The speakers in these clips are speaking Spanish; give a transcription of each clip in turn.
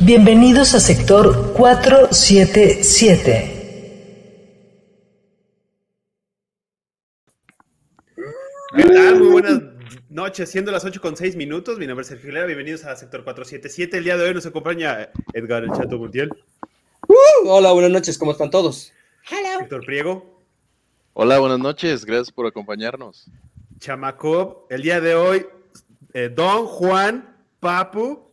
Bienvenidos a sector 477. ¿Qué tal? Muy buenas noches, siendo las 8 con 6 minutos. Mi nombre es Sergio Hilera, bienvenidos a sector 477. El día de hoy nos acompaña Edgar El Chato Montiel, Uh, hola, buenas noches, ¿cómo están todos? Héctor Priego, Hola, buenas noches, gracias por acompañarnos. Chamacob. El día de hoy, eh, Don Juan Papu.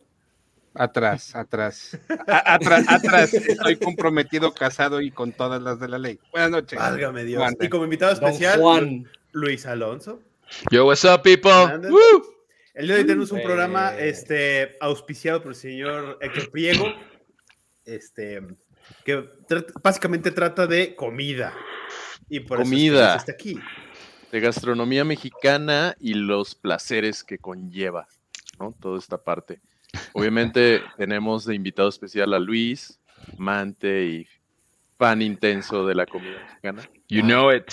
Atrás, atrás. A- atrás, atrás. Estoy comprometido, casado y con todas las de la ley. Buenas noches. Válgame Dios. Y como invitado especial, Juan. Luis Alonso. Yo, what's up, people? Woo! El día de hoy tenemos un Eh. programa este, auspiciado por el señor Héctor Priego, este, que básicamente trata de comida. Y por eso Comida. Luis está aquí. De gastronomía mexicana y los placeres que conlleva, ¿no? Toda esta parte. Obviamente tenemos de invitado especial a Luis, amante y fan intenso de la comida mexicana. You know it.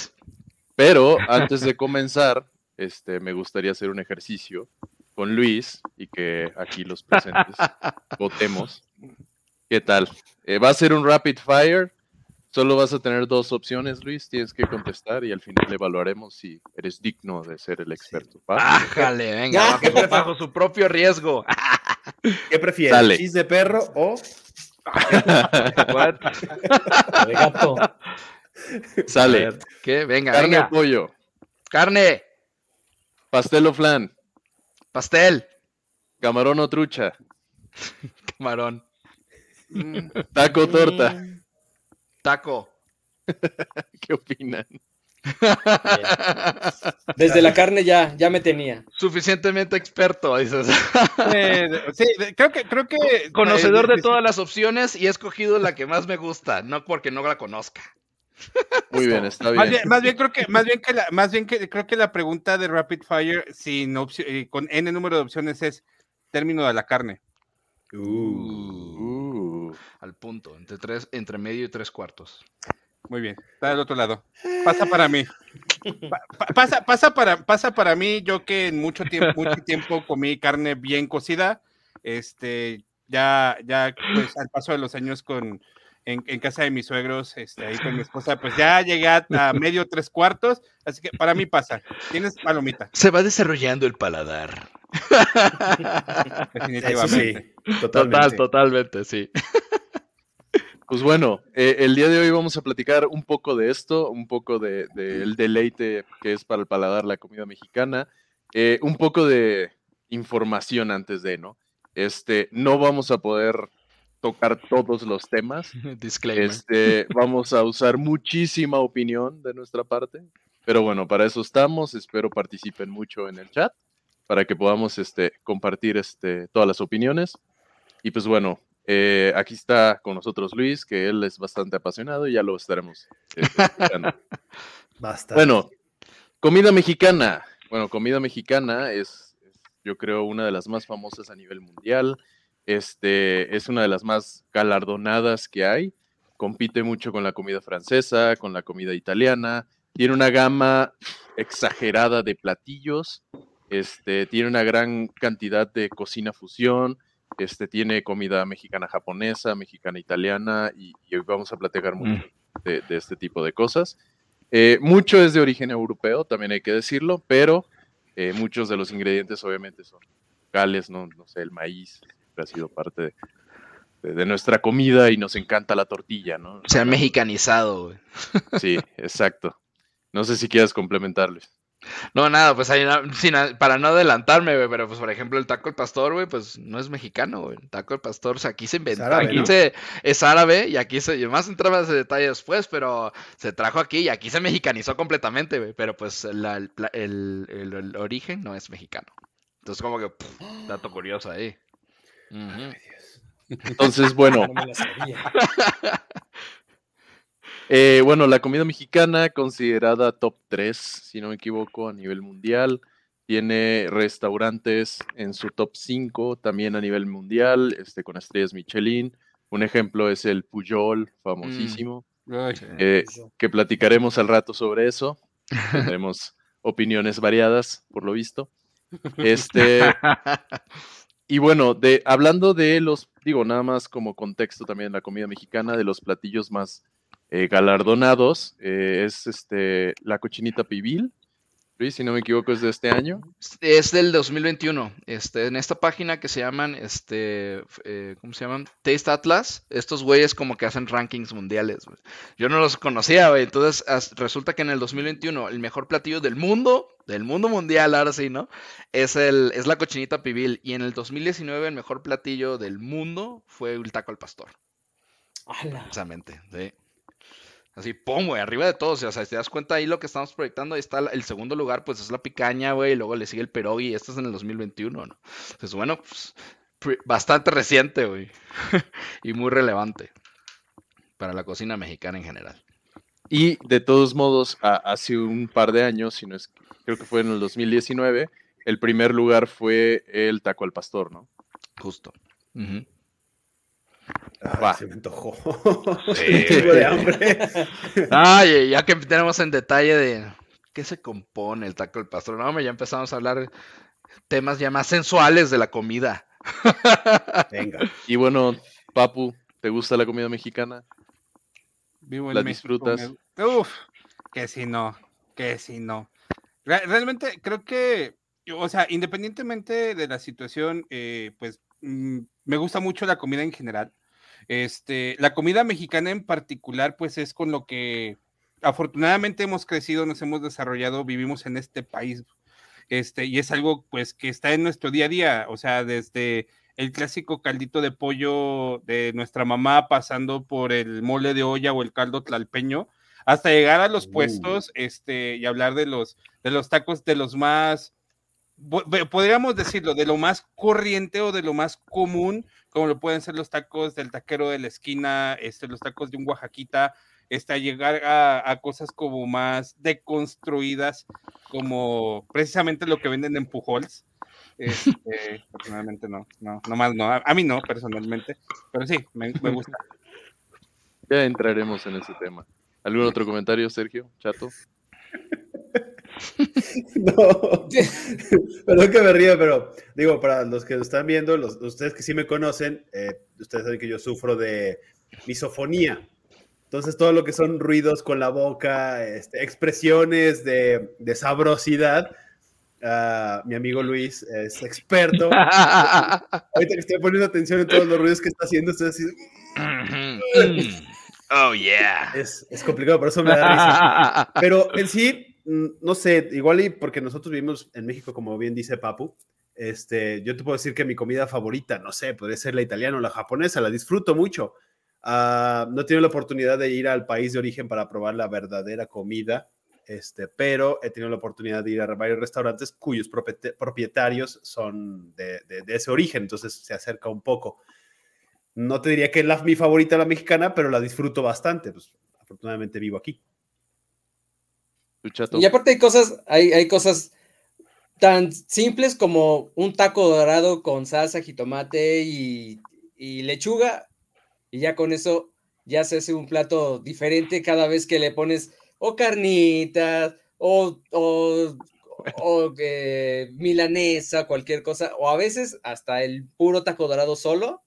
Pero antes de comenzar, este, me gustaría hacer un ejercicio con Luis y que aquí los presentes votemos. ¿Qué tal? Eh, va a ser un rapid fire. Solo vas a tener dos opciones, Luis. Tienes que contestar y al final evaluaremos si eres digno de ser el experto. ¿va? Ájale, venga, bajo, bajo su propio riesgo. ¿Qué prefieres? Dale. ¿Chis de perro o What? De gato. Sale. ¿Qué? Venga, Carne o pollo. Carne, Pastel o flan. pastel, Camarón o trucha. camarón, Taco o torta. taco. ¿Qué opinan? Desde la carne ya, ya me tenía. Suficientemente experto, dices. Eh, sí, creo que, creo que. Conocedor eh, de todas las opciones y he escogido la que más me gusta, no porque no la conozca. Muy bien, está Más bien. más bien creo que, más bien que la, más bien que creo que la pregunta de Rapid Fire sin eh, con n número de opciones es término de la carne. Uh. Al punto, entre tres, entre medio y tres cuartos. Muy bien, está del otro lado. Pasa para mí. Pa- pa- pasa, pasa para, pasa para mí, yo que en mucho tiempo, mucho tiempo comí carne bien cocida. Este, ya, ya, pues al paso de los años con en, en casa de mis suegros, este, ahí con mi esposa, pues ya llegué a, a medio tres cuartos, así que para mí pasa. Tienes palomita, Se va desarrollando el paladar. Eso definitivamente. sí, totalmente. Total, totalmente, sí. Pues bueno, eh, el día de hoy vamos a platicar un poco de esto, un poco de- del deleite que es para el paladar la comida mexicana, eh, un poco de información antes de, ¿no? Este, no vamos a poder tocar todos los temas, Disclaimer. este, vamos a usar muchísima opinión de nuestra parte, pero bueno, para eso estamos, espero participen mucho en el chat para que podamos este, compartir este, todas las opiniones. Y pues bueno, eh, aquí está con nosotros Luis, que él es bastante apasionado y ya lo estaremos eh. Bueno, comida mexicana. Bueno, comida mexicana es, es, yo creo, una de las más famosas a nivel mundial. Este, es una de las más galardonadas que hay. Compite mucho con la comida francesa, con la comida italiana. Tiene una gama exagerada de platillos. Este, tiene una gran cantidad de cocina fusión. Este, tiene comida mexicana japonesa, mexicana italiana y, y hoy vamos a platicar mucho de, de este tipo de cosas. Eh, mucho es de origen europeo, también hay que decirlo, pero eh, muchos de los ingredientes obviamente son locales, no, no sé, el maíz siempre ha sido parte de, de- de nuestra comida y nos encanta la tortilla, ¿no? Se ha mexicanizado. Sí, exacto. No sé si quieras complementarles. No, nada, pues ahí, na- sin para no adelantarme, güey, pero pues por ejemplo el taco al pastor, güey, pues no es mexicano, güey. El taco al pastor, o sea, aquí se inventó, árabe, aquí ¿no? se, es árabe y aquí se, y más entraba ese detalle después, pero se trajo aquí y aquí se mexicanizó completamente, güey, pero pues la- el, pla- el- el- el origen no es mexicano. Entonces como que, pff, dato curioso ahí. Entonces, bueno, No me la sabía. eh, bueno, la comida mexicana considerada top 3, si no me equivoco, a nivel mundial. Tiene restaurantes en su top 5 también a nivel mundial, este, con estrellas Michelin. Un ejemplo es el Puyol, famosísimo, Ay, eh, que platicaremos al rato sobre eso. Tendremos opiniones variadas, por lo visto. Este, y bueno, de, hablando de los, digo, nada más como contexto también la comida mexicana, de los platillos más eh, galardonados, eh, es este, la cochinita pibil, Luis, si no me equivoco, es de este año. Es del 2021. Este, en esta página que se llaman, este, eh, ¿cómo se llaman? Taste Atlas. Estos güeyes como que hacen rankings mundiales. Yo no los conocía, güey. Entonces as- resulta que en el 2021 el mejor platillo del mundo, del mundo mundial, ahora sí, ¿no? Es el, es la cochinita pibil. Y en el 2019 el mejor platillo del mundo fue el taco al pastor. Precisamente, sí. Así, pum, güey, arriba de todos. O sea, si te das cuenta ahí lo que estamos proyectando, ahí está el segundo lugar, pues es la picaña, güey, y luego le sigue el pierogi, y este es en el 2021, ¿no? Entonces, bueno, pues, bastante reciente, güey. y muy relevante para la cocina mexicana en general. Y de todos modos, a- hace un par de años, si no es, creo que fue en el 2019, el primer lugar fue el taco al pastor, ¿no? Justo. Ujú. Ay, Va. se me antojó. Sí, de hambre. Ay, ya que tenemos en detalle de qué se compone el taco al pastor, no, ya empezamos a hablar temas ya más sensuales de la comida. Venga. Y bueno, Papu, ¿te gusta la comida mexicana? Vivo en ¿La México, disfrutas? me- Uf, que si no, que si no. Re- Realmente creo que, o sea, independientemente de la situación, eh, pues mm, me gusta mucho la comida en general. Este, la comida mexicana en particular, pues es con lo que afortunadamente hemos crecido, nos hemos desarrollado, vivimos en este país. Este, y es algo pues que está en nuestro día a día, o sea, desde el clásico caldito de pollo de nuestra mamá, pasando por el mole de olla o el caldo tlalpeño, hasta llegar a los Uh. puestos este, y hablar de los, de los tacos de los más, podríamos decirlo, de lo más corriente o de lo más común, como lo pueden ser los tacos del taquero de la esquina, este, los tacos de un Oaxaquita, este, a llegar a, cosas como más deconstruidas, como precisamente lo que venden en Pujols. Este, personalmente no, no, nomás no, a, mí no, personalmente, pero sí, me gusta. Ya entraremos en ese tema. ¿Algún otro comentario, Sergio? Chato. No, perdón que me ría, pero digo, para los que lo están viendo, los, ustedes que sí me conocen, eh, ustedes saben que yo sufro de misofonía. Entonces, todo lo que son ruidos con la boca, este, expresiones de, de sabrosidad, ah, mi amigo Luis es experto. Ahorita que estoy poniendo atención en todos los ruidos que está haciendo, estoy así, oh, yeah. es, es complicado, por eso me da risa. Pero en sí, mm, no sé, igual y porque nosotros vivimos en México, como bien dice Papu, este, yo te puedo decir que mi comida favorita, no sé, podría ser la italiana o la japonesa, la disfruto mucho. Ah, no he la oportunidad de ir al país de origen para probar la verdadera comida, este, pero he tenido la oportunidad de ir a varios restaurantes cuyos propietarios son de, de- de ese origen, entonces se acerca un poco. No te diría que es la, mi favorita la mexicana, pero la disfruto bastante, pues afortunadamente vivo aquí. ¿Tu chato? Y aparte hay cosas, hay, hay cosas tan simples como un taco dorado con salsa, jitomate y, y lechuga, y ya con eso ya se hace un plato diferente cada vez que le pones o carnitas, o, o, o, eh, milanesa, cualquier cosa, o a veces hasta el puro taco dorado solo,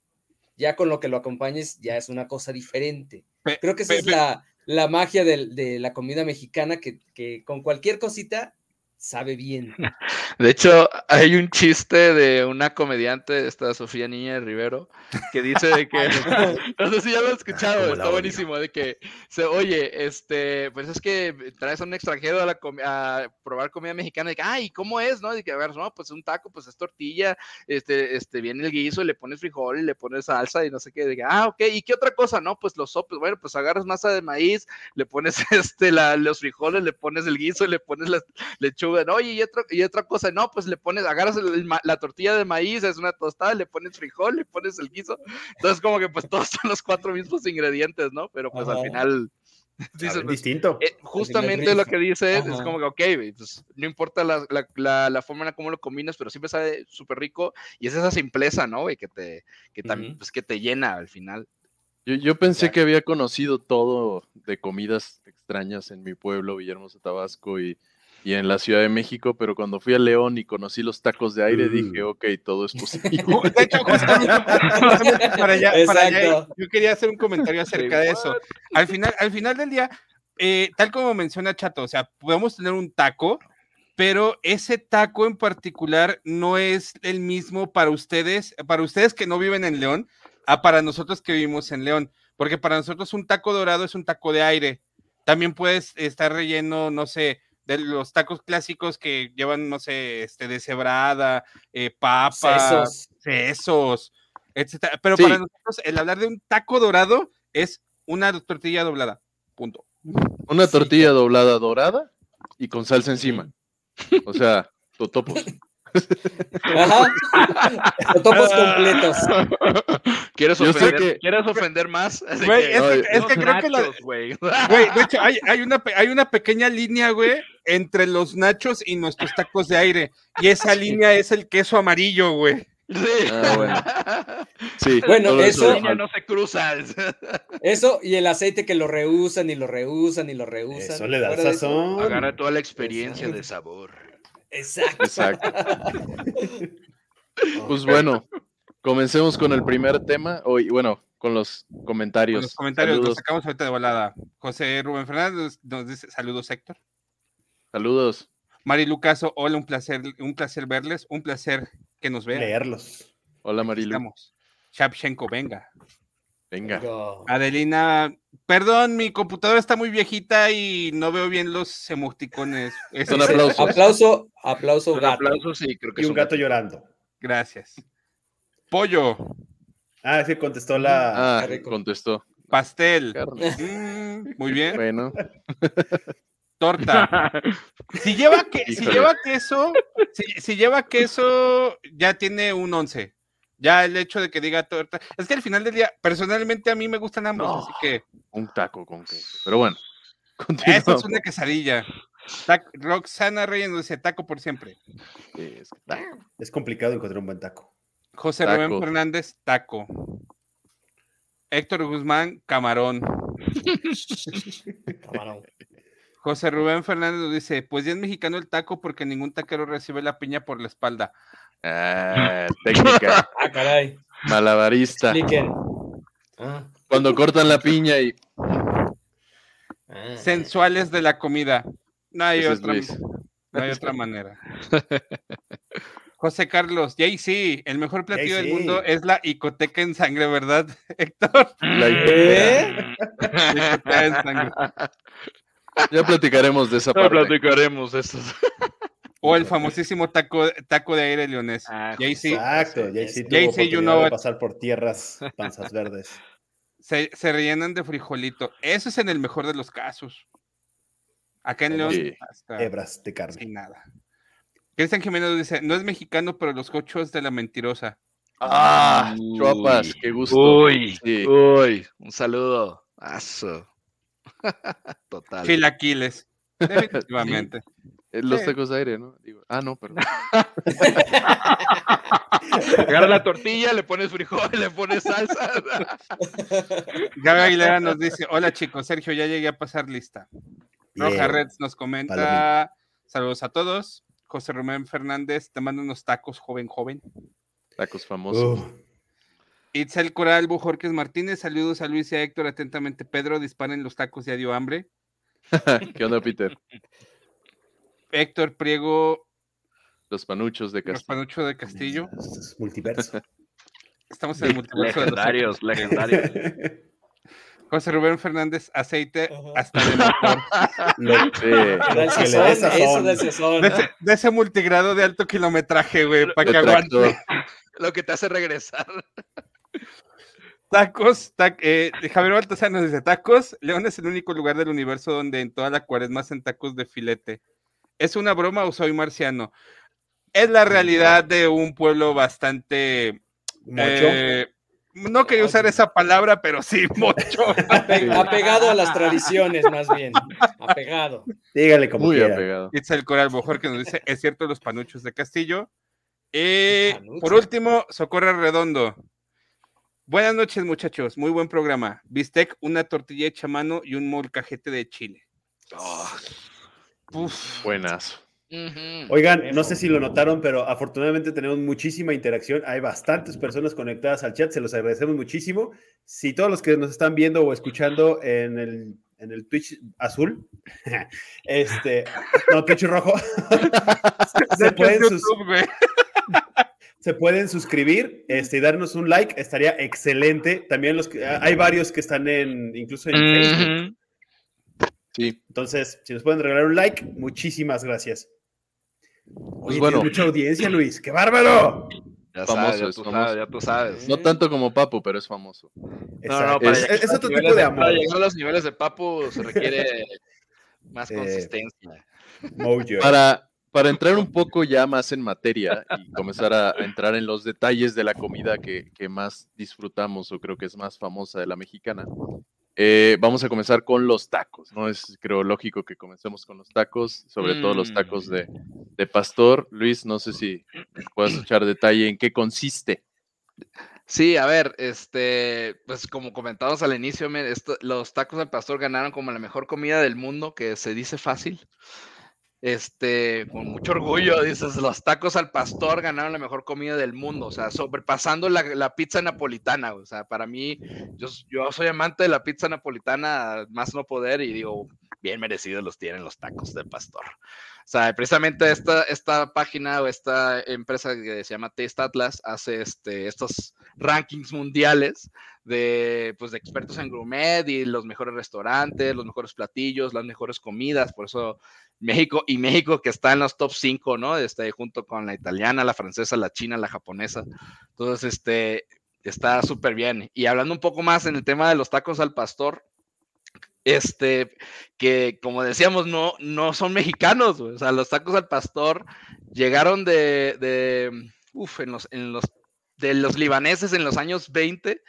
ya con lo que lo acompañes ya es una cosa diferente. Creo que esa es la, la magia del- de, la comida mexicana, que, que con cualquier cosita sabe bien. De hecho, hay un chiste de una comediante, esta Sofía Niña de Rivero, que dice de que, no sé si ya lo has escuchado, está odio. buenísimo, de que, se, oye, este, pues es que traes a un extranjero a, la comi- a probar comida mexicana, de que, ay, ¿cómo es? ¿No? De que, a ver, no, pues un taco, pues es tortilla, este, este, viene el guiso, y le pones frijol, y le pones salsa, y no sé qué, de que, ah, ok, ¿y qué otra cosa? No, pues los sopes, bueno, pues agarras masa de maíz, le pones, este, la, los frijoles, le pones el guiso, le pones la lechuga, lechuga. Oye, y, otro, y otra cosa, no, pues le pones, agarras el- la tortilla de maíz, es una tostada, le pones frijol, le pones el guiso. Entonces, como que pues todos son los cuatro mismos ingredientes, ¿no? Pero pues al Ajá. final, dices, Saben pues, distinto. eh, justamente lo que dice es, es Ajá. como que, ok, pues no importa la, la, la, la forma en cómo lo combinas, pero siempre sabe súper rico y es esa simpleza, ¿no, güey? Que te, que también, Ujú. pues que te llena al final. Yo, yo pensé Exacto. que había conocido todo de comidas extrañas en mi pueblo, Villahermosa, Tabasco y, y en la Ciudad de México, pero cuando fui a León y conocí los tacos de aire, Mm. dije, ok, todo es posible. De hecho, justamente, justamente para allá, para allá, yo quería hacer un comentario acerca de eso. Al final, al final del día, eh, tal como menciona Chato, o sea, podemos tener un taco, pero ese taco en particular no es el mismo para ustedes, para ustedes que no viven en León, a para nosotros que vivimos en León, porque para nosotros un taco dorado es un taco de aire. También puedes estar relleno, no sé, de los tacos clásicos que llevan, no sé, este, deshebrada, eh, papa, Sesos. sesos, etcétera. Pero Sí. para nosotros, el hablar de un taco dorado es una tortilla doblada. Punto. Una Sí, tortilla doblada dorada y con salsa encima. O sea, totopos. Ajá. Topos completos. ¿Quieres ofender, que- ¿quieres ofender más? Así Güey, que- es que, es Los que creo que la- nachos, güey. güey, de hecho, hay, hay una, hay una pequeña línea, güey, entre los nachos y nuestros tacos de aire. Y esa línea es el queso amarillo, güey. Sí. Ah, bueno. Sí, Bueno, eso- no se cruza. Eso y el aceite que lo rehusan y lo rehusan y lo rehusan. Eso le da sazón. Agarra toda la experiencia de sabor. Exacto. Exacto. Pues bueno, comencemos con el primer tema. Hoy, bueno, con los comentarios. Con los comentarios los Saludos. sacamos ahorita de volada. José Rubén Fernández nos dice saludos, Héctor. Saludos. Mari Lucaso, hola, un placer, un placer verles, un placer que nos vean. Leerlos. Hola Marilu. Estamos. Shapchenko, venga. Venga. Adelina, perdón, mi computadora está muy viejita y no veo bien los emoticones. Es- Son aplausos. Aplauso, aplauso Un gato. aplauso, sí, creo que Y un gato llorando. Gracias. Pollo, Ah, sí, contestó la. Ah, contestó. pastel. Mm, muy bien. Bueno, Torta. Si lleva, que, si lleva queso, si, si lleva queso, ya tiene un 11. Ya el hecho de que diga torta. Es que al final del día, personalmente a mí me gustan ambos, No. así que un taco con queso. Pero bueno, eso continuamos. es una quesadilla. Roxana Reyes nos dice taco por siempre. Es que taco. Es complicado encontrar un buen taco. José Rubén. Fernández, taco. Héctor Guzmán, camarón. Camarón. José Rubén Fernández nos dice, pues ya es mexicano el taco porque ningún taquero recibe la piña por la espalda. Ah, técnica. Ah, caray. Malabarista. Expliquen. Ah, Cuando cortan la piña y. ah. Sensuales de la comida. No hay Ese otra, no hay otra manera. José Carlos, Jay-Z, el mejor platillo del mundo es la icoteca en sangre, ¿verdad, Héctor? La- ¿Eh? Icoteca en sangre. Ya platicaremos de esa parte. platicaremos de esto. O el famosísimo taco, taco de aire leonés. Ah, Exacto. Tuvo Jay-Z, you know de pasar por tierras panzas verdes. se, se rellenan de frijolito. Eso es en el mejor de los casos. Acá en León, hasta Hebras de carne. sin nada. Cristian Jiménez dice, no es mexicano, pero los cochos de la mentirosa. Ah, Uy. chuapas, qué gusto. Uy, Sí. uy, un saludo. Aso. Total. Chilaquiles. Definitivamente. Los Sí. tacos de aire, ¿no? Digo, ah, no, perdón. Agarra la tortilla, le pones frijol, le pones salsa. Gaby Aguilera nos dice, hola chicos, Sergio, ya llegué a pasar lista. Roja Yeah. Reds nos comenta, saludos a todos. José Román Fernández, te mando unos tacos, joven, joven. Tacos famosos. Uf, Itzel Coral, Bujorques Martínez, saludos a Luis y a Héctor, atentamente Pedro, disparen los tacos, ya dio hambre. ¿Qué onda, Peter? Héctor Priego, Los panuchos de los Castillo. Panucho de Castillo. es- multiverso. Estamos en el multiverso de los legendarios, legendarios. José Rubén Fernández, aceite Ajá. hasta de motor. Lo- el que le sazón, dé eso el. De ese, de ese multigrado de alto kilometraje, güey, para que de aguante. tractor. Lo que te hace regresar. Tacos, tac- eh, Javier Baltasar nos dice tacos. León es el único lugar del universo donde en toda la cuaresma hacen tacos de filete. ¿Es una broma o soy marciano? Es la realidad de un pueblo bastante... Eh, no quería usar esa palabra, pero sí, mucho. apegado a las tradiciones, más bien. Apegado. Dígale como Muy quiera. apegado. It's el Coral Bojor que nos dice, es cierto, los panuchos de Castillo. Y por último, Socorro Redondo. Buenas noches, muchachos. Muy buen programa. Bistec, una tortilla hecha a mano y un molcajete de chile. Uf. Buenas. Oigan, no sé si lo notaron, pero afortunadamente tenemos muchísima interacción. Hay bastantes personas conectadas al chat, se los agradecemos muchísimo. Si todos los que nos están viendo o escuchando en el, en el Twitch azul, este, no, Twitch rojo, se, pueden sus- YouTube, güey. se pueden suscribir este, y darnos un like, estaría excelente. También los que, hay varios que están en, incluso en Facebook. Sí, Entonces, si nos pueden regalar un like, muchísimas gracias. Oye, bueno. tienes mucha audiencia, Luis. ¡Qué bárbaro! Ya Famoso, sabes, ya tú famoso. sabes, ya tú sabes. no tanto como Papu, pero es famoso. No, no, para es, llegar es a los otro niveles tipo de Para amor. llegar a los niveles de Papu se requiere más consistencia. Para, para entrar un poco ya más en materia y comenzar a, a entrar en los detalles de la comida que, que más disfrutamos o creo que es más famosa de la mexicana, eh, vamos a comenzar con los tacos, ¿no? Es creo lógico que comencemos con los tacos, sobre todo los tacos de, de pastor. Luis, no sé si puedes echar detalle en qué consiste. Sí, a ver, este, pues como comentamos al inicio, esto- los tacos al pastor ganaron como la mejor comida del mundo, que se dice fácil. Este, con mucho orgullo, dices, los tacos al pastor ganaron la mejor comida del mundo, o sea, sobrepasando la, la pizza napolitana, o sea, para mí, yo, yo soy amante de la pizza napolitana, más no poder, y digo, bien merecidos los tienen los tacos del pastor. O sea, precisamente esta, esta página o esta empresa que se llama Taste Atlas hace este, estos rankings mundiales de, pues, de expertos en gourmet y los mejores restaurantes, los mejores platillos, las mejores comidas. Por eso México y México que está en los top 5, ¿no? Este, junto con la italiana, la francesa, la china, la japonesa. Entonces, este, está súper bien. Y hablando un poco más en el tema de los tacos al pastor, este, que como decíamos, no, no son mexicanos, güey. o sea, los tacos al pastor llegaron de, de uf, en los, en los, de los libaneses en los años 20,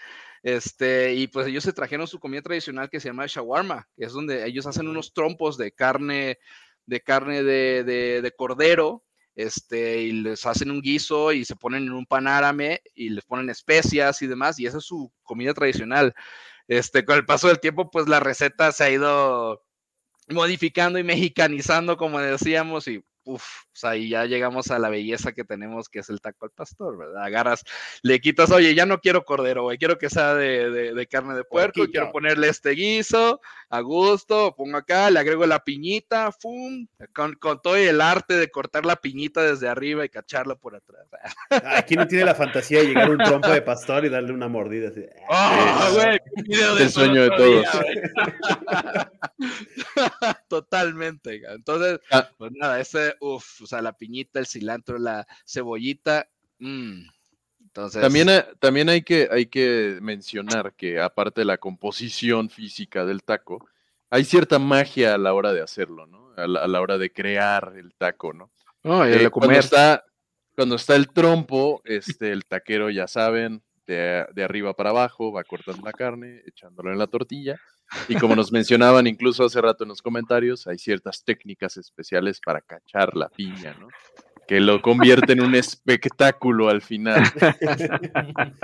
este, y pues ellos se trajeron su comida tradicional que se llama shawarma, que es donde ellos hacen unos trompos de carne, de carne de, de, de cordero, este, y les hacen un guiso y se ponen en un pan árabe y les ponen especias y demás, y esa es su comida tradicional. Este, con el paso del tiempo, pues la receta se ha ido modificando y mexicanizando, como decíamos, y uff, o sea, y ya llegamos a la belleza que tenemos, que es el taco al pastor, ¿verdad? Agarras, le quitas, oye, ya no quiero cordero, güey, quiero que sea de, de, de carne de puerco, quiero ponerle este guiso, a gusto, pongo acá, le agrego la piñita, ¡fum! Con, con todo el arte de cortar la piñita desde arriba y cacharla por atrás. Aquí no tiene la fantasía de llegar un trompo de pastor y darle una mordida así. ¡Oh, güey! un video de El sueño de día, todos. Totalmente. Entonces, Ah. pues nada, ese, uff, o sea, la piñita, el cilantro, la cebollita. mm. Entonces, También, hay- también hay, que, hay que mencionar que aparte de la composición física del taco, hay cierta magia a la hora de hacerlo, ¿no? A la, a la hora de crear el taco, ¿no? y Eh, cuando, está, cuando está el trompo, este, el taquero, ya saben, de, de arriba para abajo, va cortando la carne, echándolo en la tortilla. Y como nos mencionaban incluso hace rato en los comentarios, hay ciertas técnicas especiales para cachar la piña, ¿no? Que lo convierte en un espectáculo al final.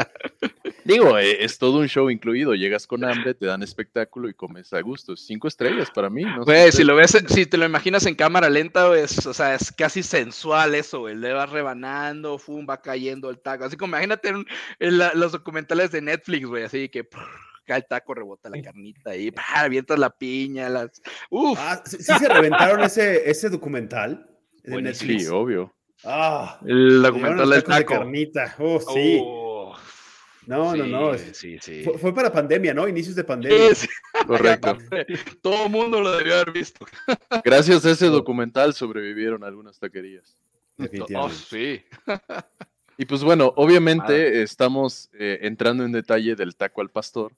Digo, eh, es todo un show incluido. Llegas con hambre, te dan espectáculo y comes a gusto. Cinco estrellas para mí. No Güey, si lo ves, si te lo imaginas en cámara lenta, es, o sea, es casi sensual eso, güey. Le vas rebanando, fum, va cayendo el taco. Así como imagínate en, en la- los documentales de Netflix, güey, así que cae el taco, rebota la carnita y pa, avientas la piña, las. Uf, Ah, ¿sí, sí se reventaron ese, ese documental. Netflix? Sí, obvio. Ah, el documental del tacos de taco. carnita. Oh, sí. Oh, no, no, no. sí, Sí, sí. Fue, fue para pandemia, ¿no? Inicios de pandemia. Sí, sí, Correcto. Todo el mundo lo debió haber visto. Gracias a ese documental sobrevivieron algunas taquerías. Oh, Definitivamente. sí. Y pues bueno, obviamente estamos eh, entrando en detalle del taco al pastor,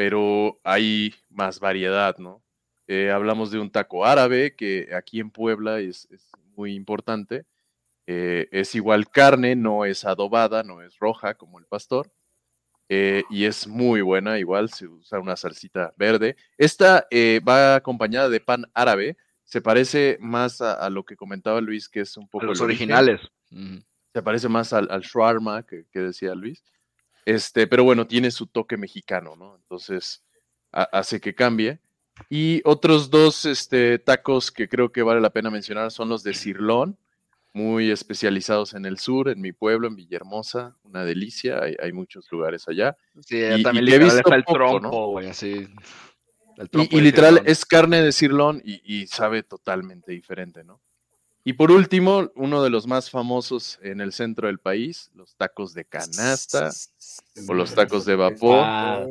pero hay más variedad, ¿no? Eh, hablamos de un taco árabe que aquí en Puebla es, es muy importante. Eh, es igual carne, no es adobada, no es roja como el pastor. eh, y es muy buena, igual se usa una salsita verde. Esta eh, va acompañada de pan árabe. Se parece más a, a lo que comentaba Luis, que es un poco Los el origen. originales. Ujú. Se parece más al, al shawarma que, que decía Luis. Este, pero bueno, tiene su toque mexicano, ¿no? Entonces ha- hace que cambie. Y otros dos este, tacos que creo que vale la pena mencionar son los de Cirlón, muy especializados en el sur, en mi pueblo, en Villahermosa, una delicia, hay, hay muchos lugares allá. Sí, Y- y también he visto el trompo, güey, así. El Y, trompo y de literal Cirlón. es carne de Cirlón y, y sabe totalmente diferente, ¿no? Y por último, uno de los más famosos en el centro del país, los tacos de canasta o los tacos de vapor. Ah,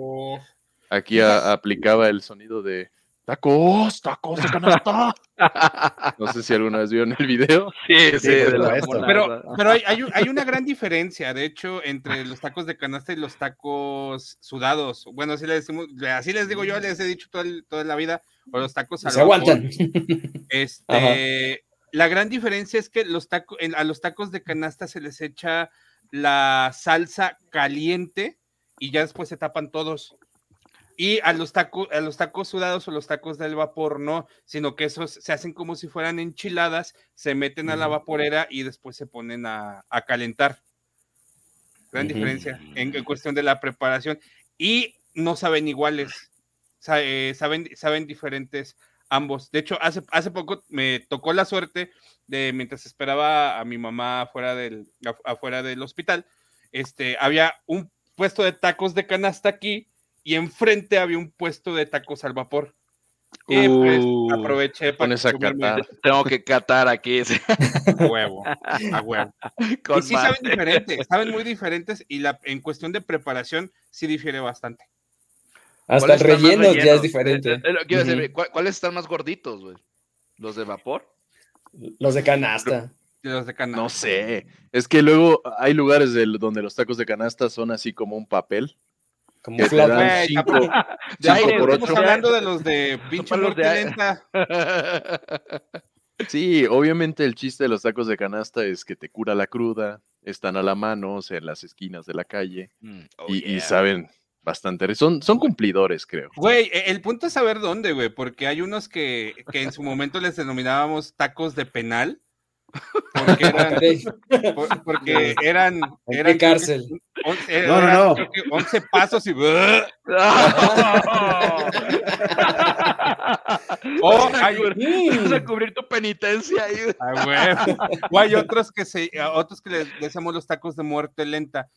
Aquí a- aplicaba el sonido de tacos, tacos de canasta. No sé si alguna vez vieron el video. Sí, sí, de la. Pero, pero hay, hay un- hay una gran diferencia, de hecho, entre los tacos de canasta y los tacos sudados. Bueno, así les, decimos, así les digo yo, les he dicho toda, el- toda la vida, o los tacos al se vapor. aguantan. Este, la gran diferencia es que los a los tacos de canasta se les echa la salsa caliente y ya después se tapan todos. Y a los tacos, a los tacos sudados o los tacos del vapor no, sino que esos se hacen como si fueran enchiladas, se meten a la vaporera y después se ponen a, a calentar. Gran diferencia en, en cuestión de la preparación. Y no saben iguales, eh, saben, saben diferentes ambos. De hecho, hace, hace poco me tocó la suerte de mientras esperaba a mi mamá afuera del, af- afuera del hospital, este, había un puesto de tacos de canasta aquí y enfrente había un puesto de tacos al vapor. Y pues Uh, aproveché para a catar. Tengo que catar aquí. sí, a huevo, a huevo. con Y sí saben diferentes, saben muy diferentes y la, en cuestión de preparación sí difiere bastante. Hasta el ¿Cuáles están más relleno ya es diferente. Eh, eh, lo que iba a decir, Ujú. ¿cuál- ¿Cuáles están más gorditos, güey? ¿Los de vapor? Los de canasta. de Los de canasta. No sé. Es que luego hay lugares del- donde los tacos de canasta son así como un papel. Como que te flauta. dan cinco- tampoco- De cinco aire, por Estamos ocho. hablando de los de pinche los de. Sí, obviamente el chiste de los tacos de canasta es que te cura la cruda, están a la mano, o sea, en las esquinas de la calle, Mm, oh, y, saben bastante. Son, son cumplidores, creo. Güey, e- el punto es saber dónde, güey, porque hay unos que, que en su momento les denominábamos tacos de penal. Porque eran, por- porque eran, ¿En qué eran creo que cárcel? once- No, no, eran, no. creo que 11 pasos y. O hay, Vas a cubrir tu penitencia ahí. güey. O hay otros que se, otros que les decimos los tacos de muerte lenta.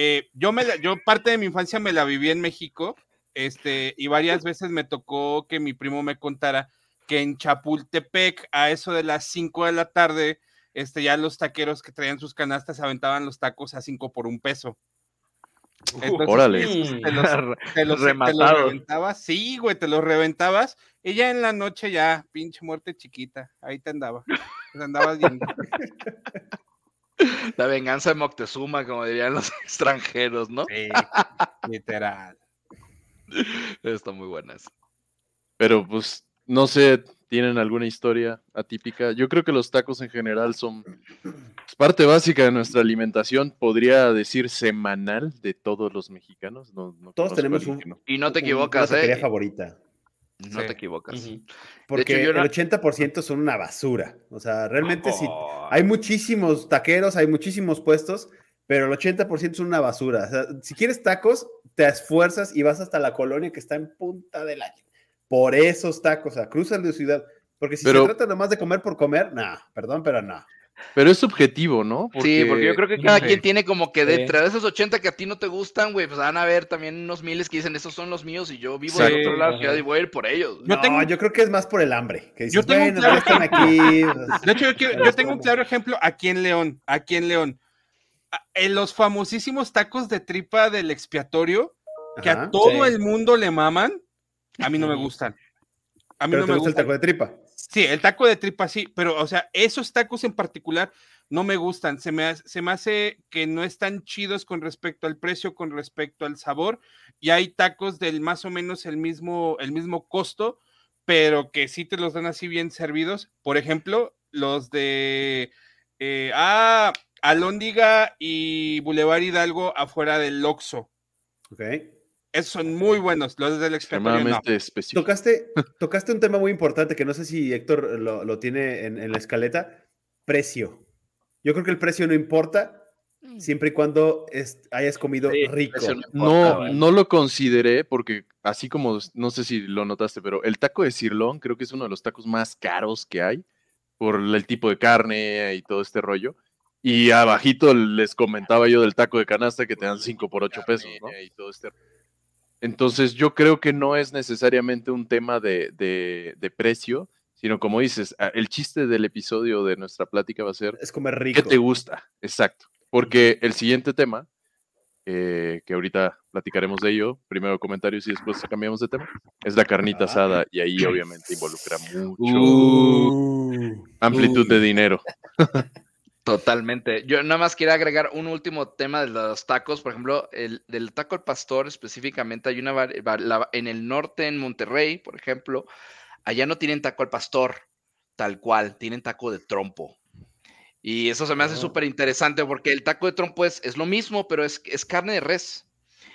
Eh, yo me la- yo parte de mi infancia me la viví en México, este, y varias veces me tocó que mi primo me contara que en Chapultepec, a eso de las 5 de la tarde, este, ya los taqueros que traían sus canastas aventaban los tacos a 5 por un peso. Entonces, órale. Te los, te los- te los Rematados. reventabas, sí, güey, te los reventabas, y ya en la noche ya, pinche muerte chiquita, ahí te andaba, te andabas viendo. La venganza de Moctezuma, como dirían los extranjeros, ¿no? Sí, literal. Está muy buena esa. Pero pues, no sé, ¿tienen alguna historia atípica? Yo creo que los tacos en general son pues, parte básica de nuestra alimentación, podría decir semanal de todos los mexicanos. No, no Todos tenemos un- no. Y no te equivocas, una ¿eh? favorita. No Sí. te equivocas. Ujú. Porque yo el 80% son una basura. O sea, realmente sí. Oh. Hay muchísimos taqueros, hay muchísimos puestos, pero el 80% son una basura. O sea, si quieres tacos, te esfuerzas y vas hasta la colonia que está en punta del año. Por esos tacos, o sea, cruzan de ciudad. Porque si Pero- se trata nomás de comer por comer, no, perdón, pero no. Pero es subjetivo, ¿no? Sí, porque yo creo que cada Sí. quien tiene como que de Sí. entre esos 80 que a ti no te gustan, güey, pues van a ver también unos miles que dicen, esos son los míos y yo vivo Sí. en otro lado ciudad y voy a ir por ellos. Yo no, tengo- yo creo que es más por el hambre. Que dices, Yo tengo un bueno, claro están aquí. De hecho, yo, quiero- yo tengo un claro ejemplo aquí en León, aquí en León. En los famosísimos tacos de tripa del expiatorio, que Ajá. a todo Sí. el mundo le maman, a mí no me gustan. A mí Pero no te me gusta el taco de tripa. Sí, el taco de tripa sí, pero o sea, esos tacos en particular no me gustan. Se me, hace- se me hace que no están chidos con respecto al precio, con respecto al sabor. Y hay tacos del más o menos el mismo, el mismo costo, pero que sí te los dan así bien servidos. Por ejemplo, los de eh, ah, Alóndiga y Boulevard Hidalgo afuera del Oxxo. Ok. Esos son muy buenos, los del experto. Extremadamente específico. Tocaste, tocaste un tema muy importante que no sé si Héctor lo, lo tiene en, en la escaleta. Precio. Yo creo que el precio no importa siempre y cuando es- hayas comido Sí, rico. no importa, No, no lo consideré porque así como, no sé si lo notaste, pero el taco de cirlón creo que es uno de los tacos más caros que hay por el tipo de carne y todo este rollo. Y abajito les comentaba yo del taco de canasta que te dan 5 por 8 pesos, ¿no? Y todo este Entonces yo creo que no es necesariamente un tema de, de- de precio, sino como dices, a- el chiste del episodio de nuestra plática va a ser Es comer ¿Qué rico. te gusta? Exacto. Porque el siguiente tema, eh, que ahorita platicaremos de ello, primero comentarios y después cambiamos de tema, es la carnita Ah. asada y ahí obviamente involucra mucho Uh, amplitud de dinero. Totalmente. Yo nada más quería agregar un último tema de los tacos. Por ejemplo, el del taco al pastor específicamente hay una la- en el norte, en Monterrey, por ejemplo, allá no tienen taco al pastor, tal cual, tienen taco de trompo. Y eso se me hace Oh. súper interesante porque el taco de trompo es, es lo mismo, pero es, es carne de res.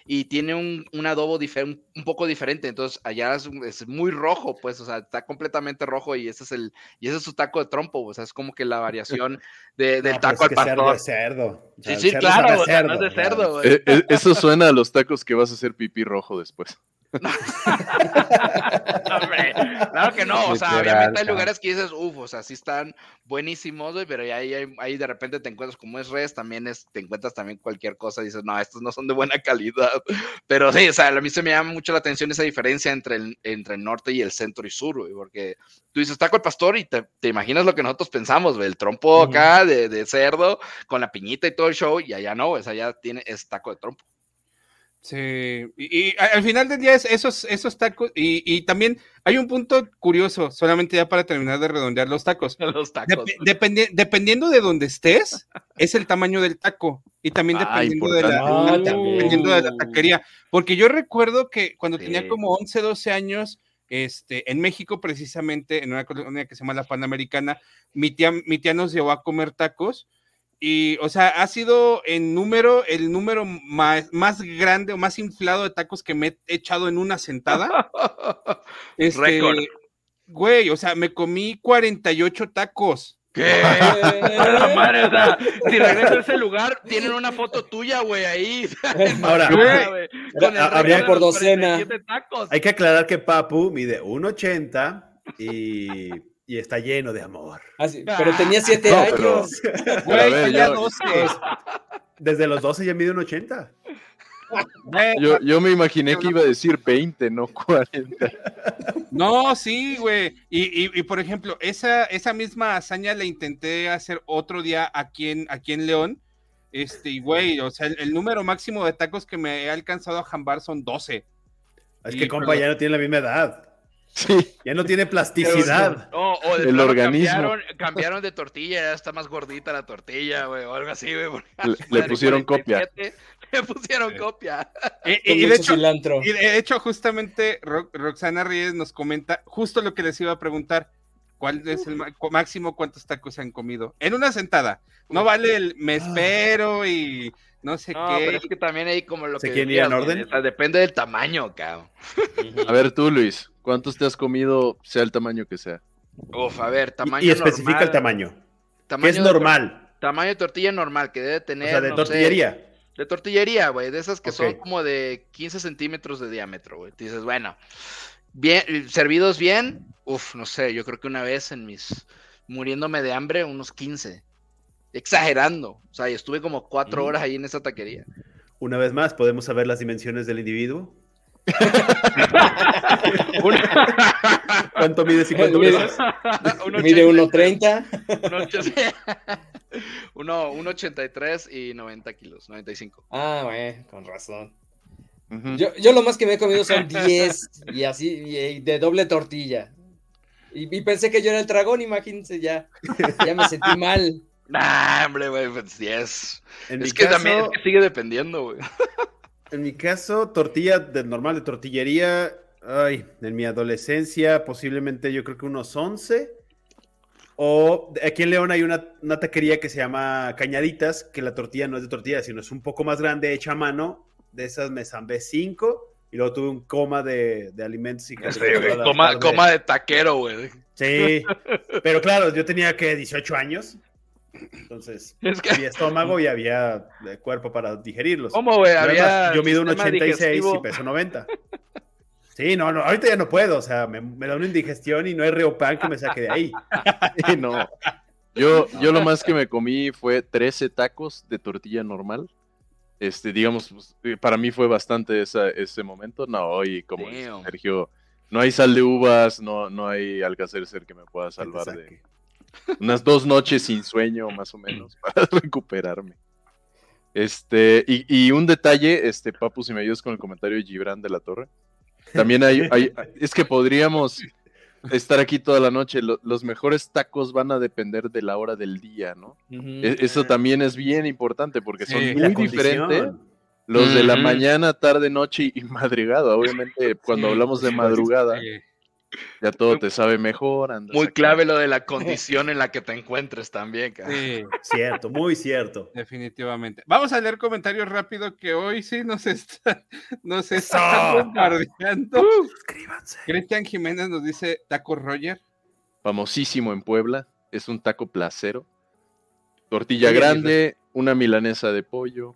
Y tiene un, un adobo difer- un, un poco diferente. Entonces, allá es, un- es muy rojo, pues, o sea, está completamente rojo y ese es el, y ese es su taco de trompo. O sea, es como que la variación de- del No, pero taco es al que cerdo pastor. es cerdo. Sí, sí, claro, o sea, no es de cerdo. Eh, eh, eso suena a los tacos que vas a hacer pipí rojo después. Hombre, claro que no, o sea, Literal, obviamente hay lugares que dices, uff, o sea, sí están buenísimos, güey, pero ya ahí, ahí, ahí de repente te encuentras como es res, también es, te encuentras también cualquier cosa y dices, no, estos no son de buena calidad. Pero sí, o sea, a mí se me llama mucho la atención esa diferencia entre el, entre el norte y el centro y sur, güey, porque tú dices taco al pastor y te, te imaginas lo que nosotros pensamos, güey, el trompo acá de, de cerdo con la piñita y todo el show, y allá no, o sea, allá tiene, es taco de trompo. Sí, y, al final del día es esos, esos tacos, y, y también hay un punto curioso, solamente ya para terminar de redondear los tacos. Los tacos. Dep- dependi- dependiendo de donde estés, es el tamaño del taco, y también Ah, dependiendo, de la, Ah, dependiendo de la taquería. Porque yo recuerdo que cuando Sí. tenía como 11, 12 años, este, en México precisamente, en una colonia que se llama La Panamericana, mi tía, mi tía nos llevó a comer tacos. Y, o sea, ha sido en número, el número más, más grande o más inflado de tacos que me he echado en una sentada. Este, Récord. Güey, o sea, me comí 48 tacos. ¿Qué? Madre, o sea, si regresas a ese lugar, tienen una foto tuya, güey, ahí. Ahora, Güey, con habría por docena. 47 tacos. hay que aclarar que Papu mide 1,80 y, y está lleno de amor. Ah, sí, pero tenía siete No, pero- años. Güey, a ver, tenía yo- 12. Desde los 12 ya mide 1,80. Güey, Yo, yo me imaginé que iba a decir 20, no 40. No, sí, güey. Y, y- y, por ejemplo, esa, esa misma hazaña la intenté hacer otro día aquí en, aquí en León. Este, y güey, o sea, el, el número máximo de tacos que me he alcanzado a jambar son 12. Es que, compa, pero- ya no tiene la misma edad. Sí, Ya no tiene plasticidad. No, o de El plano organismo. Cambiaron, cambiaron de tortilla, ya está más gordita la tortilla, güey, o algo así, güey. Le- pusieron copia. 47, Le pusieron copia. Y, Con y- y de hecho, cilantro. y de hecho, justamente Ro- Roxana Reyes nos comenta justo lo que les iba a preguntar. ¿Cuál es el máximo cuántos tacos se han comido? En una sentada. No vale el me espero y no sé No, qué. pero es que también hay como lo ¿Se que ir en orden? o sea, depende del tamaño, cabrón. A ver tú, Luis, ¿cuántos te has comido, sea el tamaño que sea? Uf, a ver, Y- tamaño y especifica normal, el tamaño. Que tamaño es de tor- normal. Tamaño de tortilla normal, que debe O tener. sea, de no sé, tortillería. de tortillería, güey, de esas que son como de 15 centímetros de diámetro, güey. Dices, bueno, bien, servidos bien, uf, no sé, yo creo que una vez en mis, muriéndome de hambre, unos 15. Exagerando, o sea, y estuve como cuatro Mm. horas ahí en esa taquería. Una vez más, podemos saber las dimensiones del individuo. ¿Cuánto mides y cuánto Mide- pesas? Un Mide 83, 1.30. un ocho- uno- un 83 y 90 kilos, 95. Ah, güey, con razón. Yo, yo lo más que me he comido son 10 y así, y de doble tortilla. Y, y pensé que yo era el dragón, imagínense ya. Ya me sentí mal. Nah, hombre, güey, pues 10. En mi Es que caso, también es que sigue dependiendo, güey. en mi caso, tortilla de normal de tortillería, Ay, en mi adolescencia, posiblemente yo creo que unos 11. O aquí en León hay una, una taquería que se llama Cañaditas, que la tortilla no es de tortilla, sino es un poco más grande, hecha a mano. De esas me zambé 5 y luego tuve un coma de, de alimentos y coma, coma de taquero, güey. Sí, pero claro, yo tenía que 18 años. Entonces, Es que- había estómago y había eh, cuerpo para digerirlos. ¿Cómo, güey? Y Había yo mido un sistema 86 y digestivo. peso 90. Sí, no, no, ahorita ya no puedo, o sea, me, me da una indigestión y no hay Riopan que me saque de ahí. Sí, no. Yo, yo lo más que me comí fue 13 tacos de tortilla normal. Este, digamos, pues, eh, para mí fue bastante esa- ese momento. No, y como Damn. Sergio, no hay sal de uvas, no, no hay alcacercer que me pueda salvar de. Unas dos noches sin sueño, más o menos, para recuperarme. Este, y, y un detalle, este, Papu, si me ayudas con el comentario de Gibran de la Torre. También hay, hay- es que podríamos estar aquí toda la noche. Lo- los mejores tacos van a depender de la hora del día, ¿no? E- Eso también es bien importante porque son Sí. Muy diferentes. Los de la mañana, tarde, noche y madrugada. Obviamente, cuando Sí, hablamos de sí, madrugada, sí. Ya todo te sabe mejor. andas Muy clave lo de la condición en la que te encuentres también, cabrón. Sí, Cierto, muy cierto. definitivamente. Vamos a leer comentarios rápido que hoy sí nos está, nos está bombardeando. Suscríbanse. Cristian Jiménez nos dice Taco Roger. famosísimo en Puebla. Es un taco placero. Tortilla grande, una milanesa de pollo.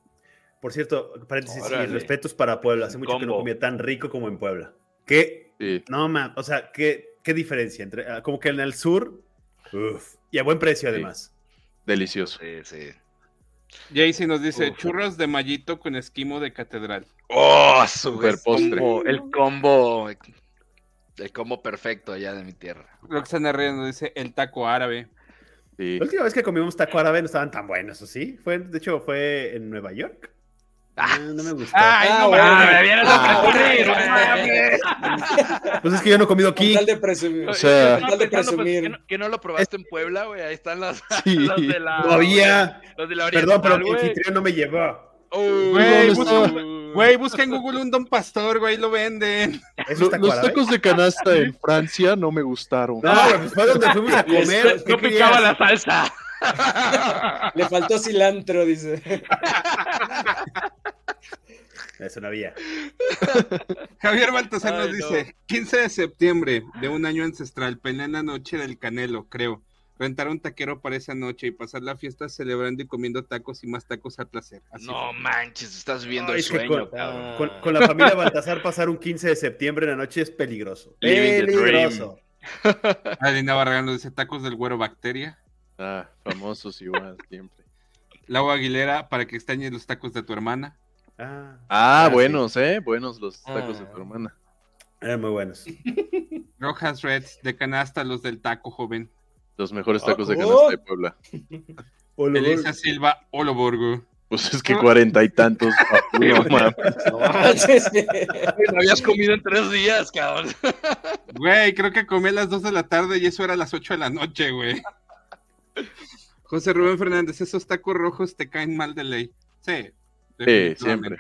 Por cierto, paréntesis, y Órale. respetos para Puebla. Hace mucho que no comía tan rico como en Puebla. ¿Qué? Sí, No, man, o sea, ¿qué, qué diferencia? entre ah, Como que en el sur, uf, y a buen precio Sí. además. delicioso. Sí, sí. Jaycee nos dice Uf. churros de mallito con esquimo de catedral. Oh, su Super postre. combo, el combo, el combo perfecto allá de mi tierra. Roxana Reyes nos dice el taco árabe. Sí. La última vez que comimos taco árabe no estaban tan buenos, ¿o sí? Fue, de hecho, fue en Nueva York. Ah. no me gustó. Ay, Ah, no bueno. mames. me vienes Ah, a presumir, no. Pues es que yo no he comido Con aquí. tal de presumir. O sea- tal de pues, presumir. ¿que no, que no lo probaste en Puebla, güey? Ahí están las, Sí. los de la... No había. Los de la Perdón, pero mi anfitrión no me llevó. Uy, Güey, busca- en Google un Don Pastor, güey, lo venden. ¿Eso Lo- los tacos de canasta en Francia no me gustaron. No, pues fue donde fuimos a comer. ¿Qué No picaba la salsa. Le faltó cilantro, dice. Eso no había. Javier Baltasar nos no. dice, 15 de septiembre de un año ancestral, pelea en la noche del Canelo, creo. Rentar un taquero para esa noche y pasar la fiesta celebrando y comiendo tacos y más tacos al placer. Así No manches, estás viendo Ay, el sueño, con- cabrón. Con, con la familia Baltasar pasar un 15 de septiembre en la noche es peligroso. Living Peligroso. Alina Barragán nos dice tacos del güero bacteria. Ah, famosos igual, siempre. Lau Aguilera, para que extrañes los tacos de tu hermana. Ah, Ah, Ah, buenos, ¿eh? Buenos los tacos de Ah. tu hermana. eran muy buenos. Rojas Reds, de canasta, los del taco joven. Los mejores Ah, tacos de ¿cómo? canasta de Puebla. Elisa Silva, Oloborgo. Pues es que cuarenta y tantos. papu, no mames. No habías comido en tres días, cabrón. Güey, creo que comí a las 2 de la tarde y eso era a las 8 de la noche, güey. José Rubén Fernández, esos tacos rojos te caen mal de ley. Sí. Sí, siempre.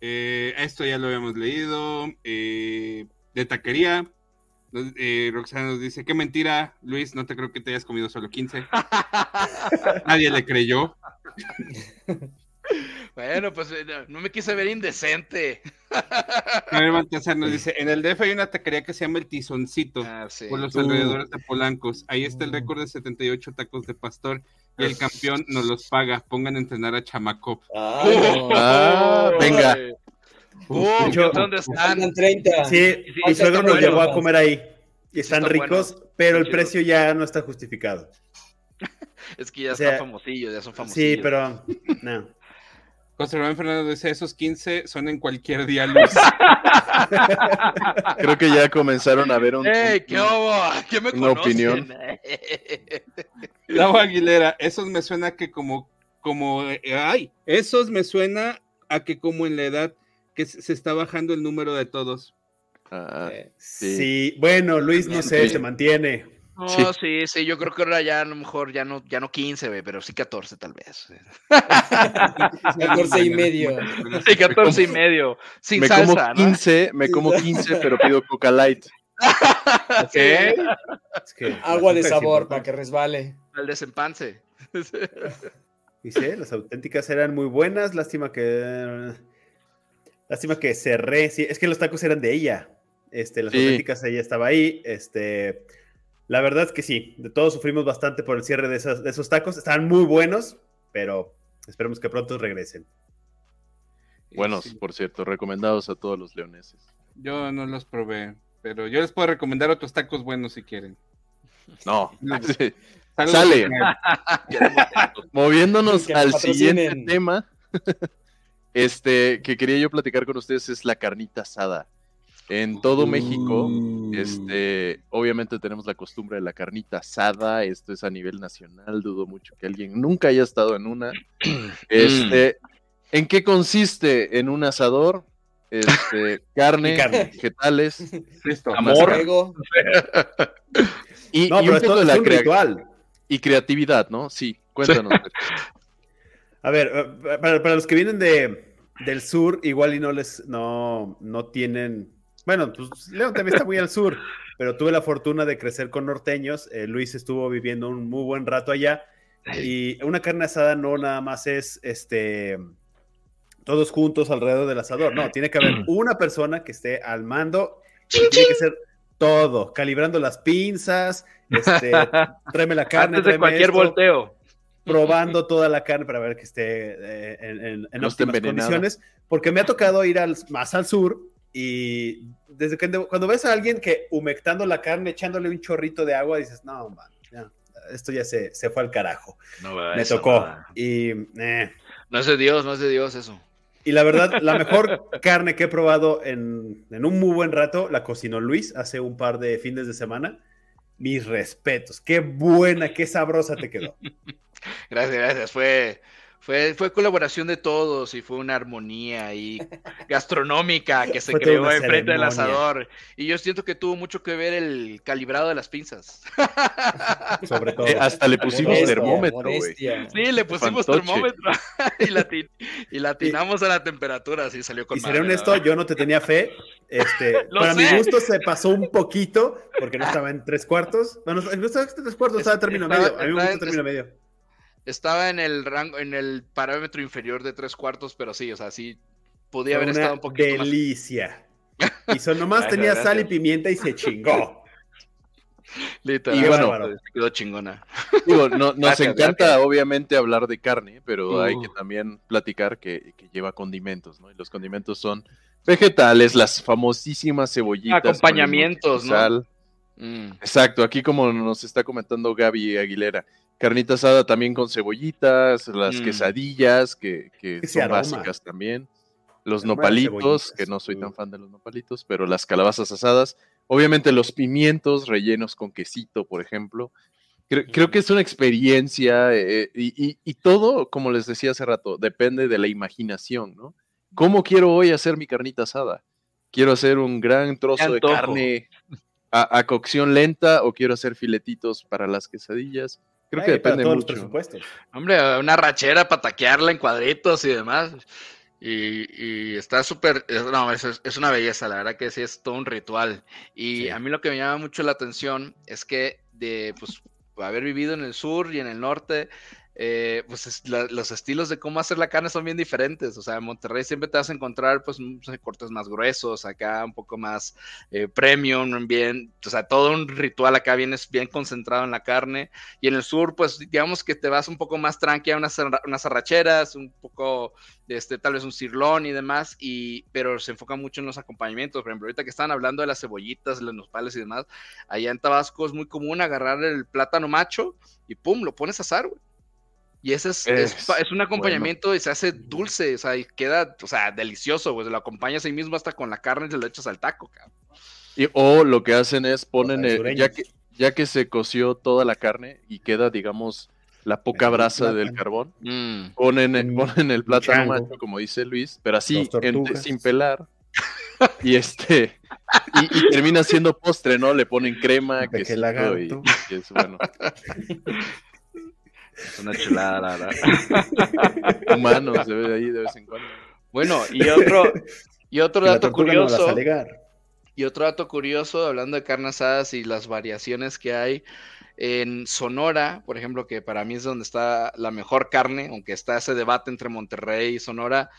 Eh, esto ya lo habíamos leído. eh, de taquería. Eh, Roxana nos dice, qué mentira, Luis, no te creo que te hayas comido solo 15. Nadie le creyó. Bueno, pues eh, no me quise ver indecente. Baltasar nos dice, en el DF hay una taquería que se llama El Tizoncito. Ah, sí. por los Uh. alrededores de Polancos. Ahí está el récord de 78 tacos de pastor y el campeón nos los paga. Pongan a entrenar a Chamacop. No. Ah, venga. Uh, hecho, ¿Dónde están? Faltan 30. Sí, sí, mi suegro nos bueno. llevó a comer ahí. Y están está ricos, pero el Chido. precio ya no está justificado. Es que ya O sea, están famosillos, ya son famosillos. Sí, pero no. José Rubén Fernando dice, esos 15 son en cualquier día luz. Creo que ya comenzaron a ver un. ¡Ey, un- qué hubo! ¿Quién me una conocen? opinión. Lau Aguilera, esos me suena que como, como, eh, ay, esos me suena a que como en la edad que se está bajando el número de todos. Ah, Eh, Sí. Sí. bueno, Luis, no sé, Sí. se mantiene. No, Sí. sí. sí, yo creo que ahora ya a lo mejor ya no, ya no 15, güey, pero sí 14 tal vez. 14 y medio. Sí, 14 y medio. Sin me salsa, como ¿no? 15, me como 15, pero pido Coca Light. ¿Qué? Es que Agua de sabor para que resbale. Al desempance. Dice, las auténticas eran muy buenas, lástima que... Lástima que cerré, sí, es que los tacos eran de ella. Este, las Sí. auténticas ella estaba ahí. Este, la verdad es que sí, de todos sufrimos bastante por el cierre de, esos tacos. Estaban muy buenos, pero esperemos que pronto regresen. Buenos, Sí. por cierto, recomendados a todos los leoneses. Yo no los probé, pero yo les puedo recomendar otros tacos buenos si quieren. No, No. sí. Saludos, Sale. Moviéndonos Que al siguiente tema, este, que quería yo platicar con ustedes es la carnita asada. En todo México, Uh. este, obviamente tenemos la costumbre de la carnita asada, esto es a nivel nacional, dudo mucho que alguien nunca haya estado en una. Este, ¿en qué consiste en un asador? Este, carne, vegetales Listo. Amor. Fuego. y, No, y pero un esto poco de es la un crea- ritual. y creatividad, ¿no? Sí, cuéntanos. A ver, eh, para, para los que vienen de, del sur, igual y no les, no, no tienen, bueno, pues León también está muy al sur, pero tuve la fortuna de crecer con norteños, eh, Luis estuvo viviendo un muy buen rato allá, y una carne asada no nada más es, este, todos juntos alrededor del asador, no, tiene que haber una persona que esté al mando, tiene que ser todo, calibrando las pinzas, este, tráeme la carne, Antes de cualquier esto volteo. probando toda la carne para ver que esté eh, en, en- en No óptimas condiciones, porque me ha tocado ir al, más al sur y desde que cuando ves a alguien que humectando la carne, echándole un chorrito de agua, dices, no, man, ya, esto ya se, se fue al carajo. No, Me tocó. no. Y, eh, No es de Dios, no es de Dios eso. y la verdad, la mejor carne que he probado en, en un muy buen rato la cocinó Luis hace un par de fines de semana. Mis respetos. Qué buena, qué sabrosa te quedó. Gracias, gracias. Fue, fue, fue colaboración de todos y fue una armonía ahí gastronómica que se creó enfrente del asador. Y yo siento que tuvo mucho que ver el calibrado de las pinzas. Sobre todo. Eh, hasta le pusimos Modestia, termómetro, güey. Sí, le pusimos Fantoche. termómetro y, lati- y latinamos a la temperatura, así salió con Y seré honesto, ¿no? yo no te tenía fe. Este, para mi gusto se pasó un poquito porque no estaba en tres cuartos. Bueno, no estaba en tres cuartos, estaba en término medio. A mí me gusta en- término medio. Estaba en el rango, en el parámetro inferior de tres cuartos, pero sí, o sea, sí podía haber una estado un poquito más. delicia. Y son nomás Gracias, tenía sal y pimienta y se chingó. Literal, Y bueno, bárbaro. quedó chingona. Digo, no- nos Gracias, encanta gracias. obviamente hablar de carne, pero hay que Uh. también platicar que, que lleva condimentos, ¿no? Y los condimentos son vegetales, las famosísimas cebollitas. Acompañamientos, ¿no? sal. Mm. Exacto, aquí como nos está comentando Gaby Aguilera, carnita asada también con cebollitas, las Mm. quesadillas que, son aroma. básicas también, los Aroma nopalitos, que no soy tan fan de los nopalitos, pero las calabazas asadas, obviamente los pimientos rellenos con quesito, por ejemplo. Creo, creo que es una experiencia eh, y, y- y todo, como les decía hace rato, depende de la imaginación, ¿no? ¿Cómo quiero hoy hacer mi carnita asada? ¿Quiero hacer un gran trozo de carne a, a cocción lenta o quiero hacer filetitos para las quesadillas? Creo que Ay, para depende todos los mucho. presupuestos. Hombre, una rachera para taquearla en cuadritos y demás. Y, y está súper, es- no, es, es- es una belleza, la verdad que sí es todo un ritual. Y Sí. a mí lo que me llama mucho la atención es que de, pues, haber vivido en el sur y en el norte, eh, pues los estilos de cómo hacer la carne son bien diferentes. O sea, en Monterrey siempre te vas a encontrar, pues, no sé, cortes más gruesos, acá un poco más eh, premium, bien, o sea, todo un ritual acá bien, es bien concentrado en la carne. Y en el sur, pues digamos que te vas un poco más tranqui a unas, unas arracheras, un poco, este, tal vez un cirlón y demás, y, pero se enfoca mucho en los acompañamientos. Por ejemplo, ahorita que estaban hablando de las cebollitas, los nopales y demás, allá en Tabasco es muy común agarrar el plátano macho y pum, lo pones a asar, güey. Y ese es, es, Es un acompañamiento y se hace dulce, o sea, y queda, o sea, delicioso, güey. Lo acompañas ahí mismo hasta con la carne y se lo echas al taco, cabrón. Y- o lo que hacen es ponen, el- sureños. ya que, ya que se coció toda la carne y queda, digamos, la poca El brasa del carbón, Mm. ponen, Un- ponen el plátano macho, como dice Luis, pero así, en- sin pelar. Y este, y, y termina siendo postre, ¿no? Le ponen crema, quesito qué y, y es bueno. Es una chulada, la verdad. Humano se ve ahí de vez en cuando. Bueno, y otro, y otro Y dato no curioso. Y otro dato curioso, hablando de carnes asadas y las variaciones que hay en Sonora, por ejemplo, que para mí es donde está la mejor carne, aunque está ese debate entre Monterrey y Sonora,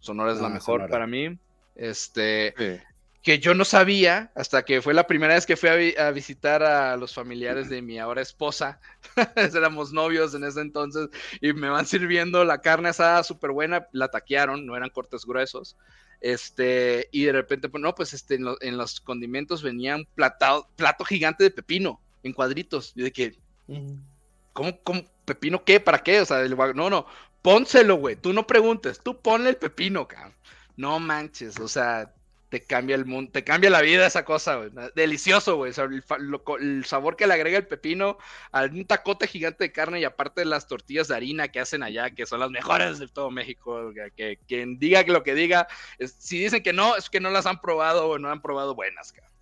Sonora es la Ah, mejor Sonora. para mí. Este, Sí. Que yo no sabía hasta que fue la primera vez que fui a, vi- a visitar a los familiares de mi ahora esposa. Éramos novios en ese entonces y me van sirviendo la carne asada súper buena. La taquearon, no eran cortes gruesos. Este, y de repente, pues no, pues este, en, lo- en los condimentos venía un platado, plato gigante de pepino en cuadritos. Y de que, ¿cómo, cómo, pepino qué? ¿Para qué? O sea, el no, no, pónselo, güey. Tú no preguntes, tú ponle el pepino, cabrón. No manches, o sea, te cambia el mundo, te cambia la vida esa cosa, güey. Delicioso, güey. O sea, el, lo sabor que le agrega el pepino a un tacote gigante de carne y aparte las tortillas de harina que hacen allá, que son las mejores de todo México. Que, que- quien diga que lo que diga, es- si dicen que no, es que no las han probado o no han probado buenas, cabrón.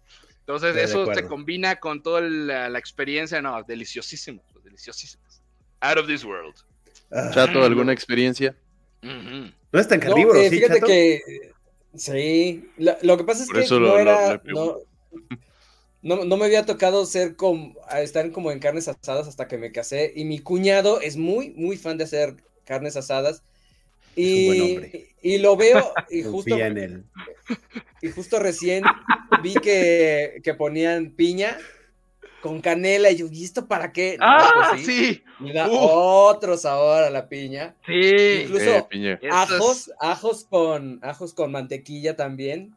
Entonces, De eso se combina con toda la, la experiencia, no, deliciosísimo, deliciosísimos. Out of this world. Chato, ¿alguna experiencia? No es tan No, carnívoro, eh, ¿sí, fíjate Chato? que sí, lo que pasa es Por que no lo- lo- era, no, pregunto. no, no me había tocado ser como, estar como en carnes asadas hasta que me casé y mi cuñado es muy, muy fan de hacer carnes asadas y, Es un buen hombre. y lo veo y justo, Confía en él. y justo recién vi que, que ponían piña con canela y yo, ¿y esto para qué? No, Ah, pues sí, Le da Uf. otro sabor a la piña. sí. Incluso- Eh, piña. Ajos, ajos con ajos con mantequilla también.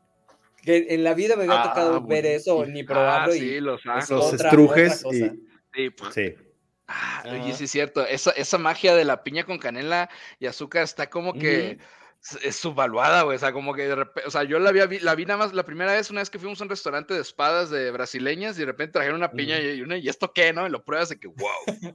Que en la vida me había Ah, tocado ver eso ni probarlo Ah, y sí, los ajos. Los otra- estrujes otra y... Sí, pues, Sí. Ah, oye, sí es cierto. Esa, esa magia de la piña con canela y azúcar está como que es subvaluada, güey. O sea, como que de repente, o sea, yo la, había vi- la vi nada más la primera vez, una vez que fuimos a un restaurante de espadas de brasileñas y de repente trajeron una piña y, una, ¿y esto qué, no? Y lo pruebas de que, wow.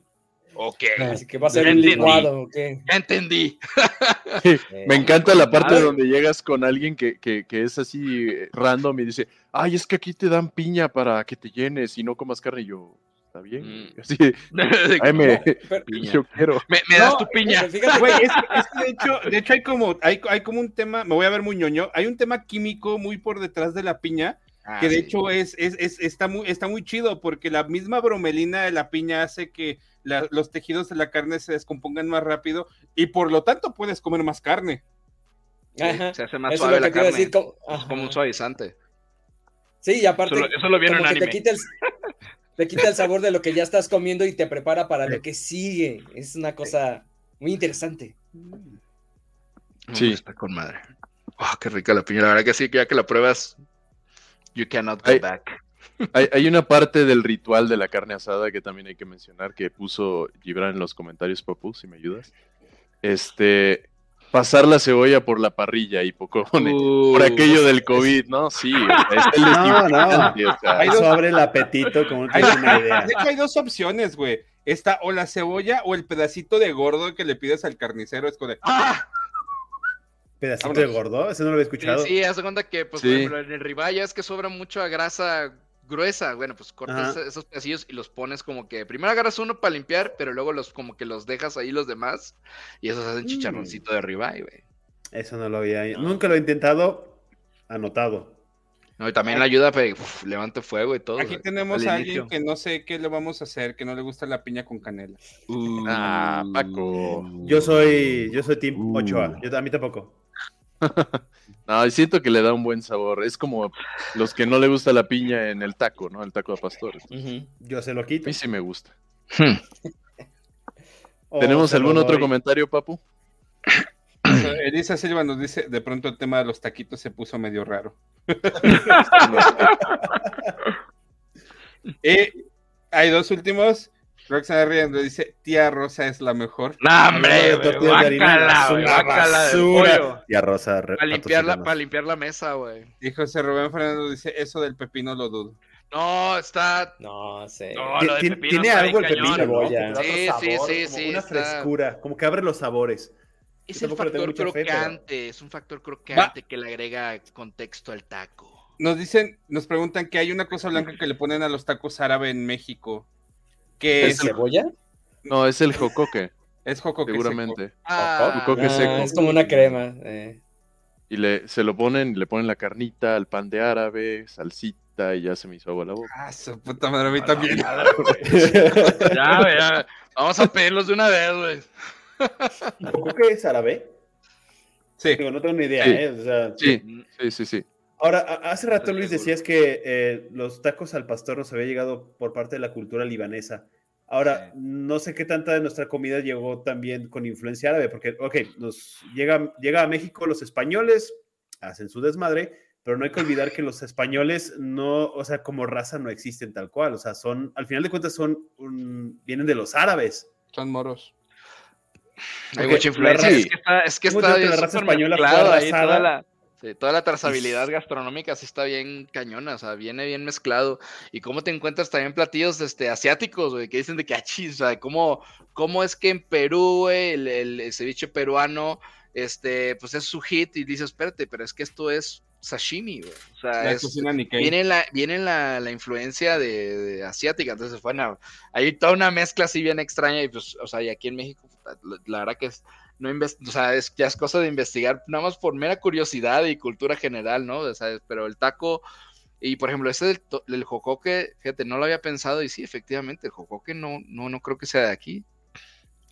ok, Así que va a ser Ya un entendí. licuado, ¿o qué? ya entendí. Me encanta la parte madre. donde llegas con alguien que, que, que es así eh, random y dice, ay, es que aquí te dan piña para que te llenes y no comas carne. Y yo, está bien. Mm. Que, ay, me, Pero- piña. yo quiero. me, me das No, tu piña. fíjate Güey, es, que- es que de hecho, de hecho hay como, hay, hay como un tema, me voy a ver muy ñoño, hay un tema químico muy por detrás de la piña, Ah, que de sí. hecho es, es, es- está, muy, está muy chido, porque la misma bromelina de la piña hace que la- los tejidos de la carne se descompongan más rápido y por lo tanto puedes comer más carne. Sí, Ajá. se hace más Eso es suave lo la carne. decir. Como, un suavizante. Sí, y aparte, Eso lo, eso lo como un que te quita, el, te quita el sabor de lo que ya estás comiendo y te prepara para lo que sigue. Es una cosa muy interesante. Sí. Está con madre. Oh, qué rica la piña. La verdad que sí, que ya que la pruebas, you cannot go back. Hay, hay una parte del ritual de la carne asada que también hay que mencionar, que puso Gibran en los comentarios, Papu, si me ayudas. Este, pasar la cebolla por la parrilla y poco por aquello del COVID, ¿no? Sí, es el No, no. o sea, Hay dos- el apetito, como Hay- una idea. De hecho hay dos opciones, güey. Está o la cebolla o el pedacito de gordo que le pides al carnicero. Es como de, ¡Ah! Pedacito Vámonos. de gordo, ese no lo había Sí, escuchado. sí, haz de cuenta que, pues, Sí. por ejemplo, en el ribeye es que sobra mucha grasa gruesa. Bueno, pues cortas Ajá. esos pedacillos y los pones como que primero agarras uno para limpiar, pero luego los como que los dejas ahí los demás y esos hacen Mm. chicharroncito de ribeye, güey. Eso no lo había. Nunca lo he intentado. Anotado. No, y también le ayuda a que uf, levante fuego y todo. aquí güey, tenemos a alguien que no sé qué le vamos a hacer, que no le gusta la piña con canela. Uh, Ah, Paco. Yo soy, yo soy Team Uh. Ochoa. Yo, a mí tampoco. No, y siento que le da un buen sabor. Es como los que no le gusta la piña en el taco, ¿no? El taco de pastor. A Yo se lo quito. mí sí me gusta. Hmm. ¿Tenemos algún otro comentario, Papu? Elisa Silva nos dice, de pronto el tema de los taquitos se puso medio raro. Eh, hay dos últimos. Roxana Riendo dice, tía Rosa es la mejor. No, hombre, de güey, tortillas de harina, guácala, es güey, una guácala del basura. pollo. Y a Rosa. Para limpiar, la, para limpiar la mesa, güey. Y José Rubén Fernando dice, eso del pepino lo dudo. No, está. No sé. No, Ti- lo de ti- pepino Tiene está algo el cañón. pepino, ¿no? Otro Sí, sí, sabor, sí, como sí, Una está- frescura, como que abre los sabores. Es Yo el factor mucha fe, pero- crocante, es un factor crocante que le agrega contexto al taco. Nos dicen, nos preguntan que hay una cosa blanca que le ponen a los tacos árabe en México. Que ¿Es es, cebolla? No, es el jocoque, es jocoque seco. seguramente. Ah, Jocoque Ah, seco. es como una crema. eh. Y le, se lo ponen, le ponen la carnita, al pan de árabe, salsita, y ya se me hizo agua la boca. Ah, su puta madre, a mí también. ya, güey, ya. Vamos a pedirlos de una vez, güey. ¿Coco que es árabe? Sí. Digo, no tengo ni idea, Sí. ¿eh? O sea, Sí, sí, sí, sí. Ahora, hace rato Luis decías que eh, los tacos al pastor nos había llegado por parte de la cultura libanesa. Ahora, no sé qué tanta de nuestra comida llegó también con influencia árabe, porque, ok, nos llega, llega a México los españoles, hacen su desmadre, pero no hay que olvidar que los españoles no, o sea, como raza no existen tal cual, o sea, son, al final de cuentas son, un- vienen de los árabes. Son moros. Hay Ok, mucha influencia. la Es que está, es que ¿Cómo está la raza española fue arrasada? Toda la, sí, toda la trazabilidad gastronómica sí está bien cañona, o sea, viene bien mezclado. Y cómo te encuentras también platillos este, asiáticos, güey, que dicen de que achis, o sea, cómo, cómo es que en Perú, güey, el, el- ceviche peruano, este, pues es su hit y dices, espérate, pero es que esto es sashimi, güey. O sea, La es, viene la, viene la, la influencia de, de asiática, entonces bueno, hay toda una mezcla así bien extraña y pues, o sea, y aquí en México, la, la verdad que es, no o sea, es, ya es cosa de investigar, nada más por mera curiosidad y cultura general, ¿no? O sea, pero el taco, y por ejemplo, ese del, del jocoque, fíjate, no lo había pensado y sí, efectivamente, el jocoque no, no, no creo que sea de aquí.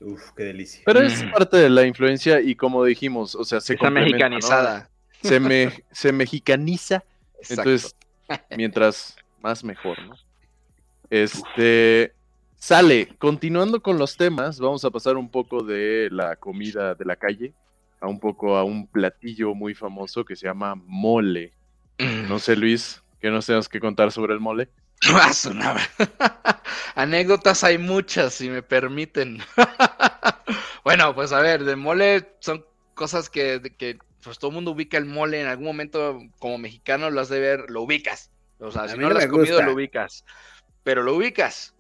Uf, qué delicia. Pero es Mm. parte de la influencia y como dijimos, o sea, se Está mexicanizada. Se, me, se mexicaniza Exacto. Entonces, mientras más mejor, ¿no? Este sale, continuando con los temas, vamos a pasar un poco de la comida de la calle a un poco a un platillo muy famoso que se llama mole. No sé, Luis, ¿qué nos tengas que contar sobre el mole? Ah, sonaba. Anécdotas hay muchas, si me permiten. bueno, pues a ver, de mole son cosas que, de que pues todo el mundo ubica el mole en algún momento como mexicano lo has de ver, lo ubicas. O sea, A si no no lo has comido, gusta. lo ubicas. Pero lo ubicas.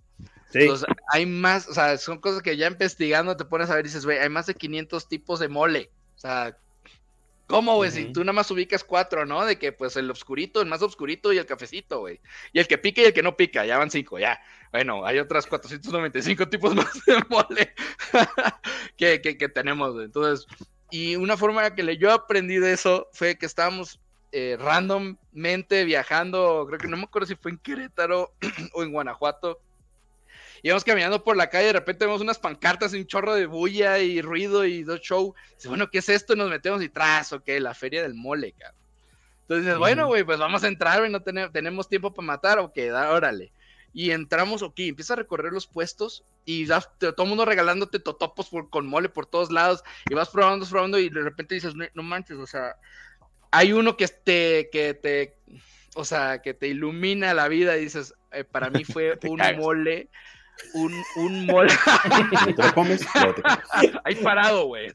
Sí, Entonces, hay más, o sea, son cosas que ya investigando te pones a ver y dices, güey, hay más de 500 tipos de mole. O sea, ¿cómo, güey? Si tú nada más ubicas cuatro, ¿no? De que pues el obscurito, el más obscurito y el cafecito, güey. Y el que pica y el que no pica, ya van cinco, ya. Bueno, hay otras 495 tipos más de mole que, que, que tenemos, güey. Entonces, y una forma que le, yo aprendí de eso fue que estábamos eh, randommente viajando, creo que no me acuerdo si fue en Querétaro o en Guanajuato. Íbamos caminando por la calle, de repente vemos unas pancartas y un chorro de bulla y ruido y dos show. Dice, bueno, ¿qué es esto? Y nos metemos y tras, ok, la feria del mole, cabrón. Entonces dices, bueno, güey, pues vamos a entrar, güey, no tenemos, tenemos tiempo para matar, ok, da, órale. Y entramos, ok, empieza a recorrer los puestos y das- todo el mundo regalándote totopos por- con mole por todos lados y vas probando, probando y de repente dices, no, no manches, o sea, hay uno que te, que te, o sea, que te ilumina la vida y dices, eh, para mí fue un cagas. mole, un, un mole, ¿te lo comes? Luego te comes. ahí parado, güey.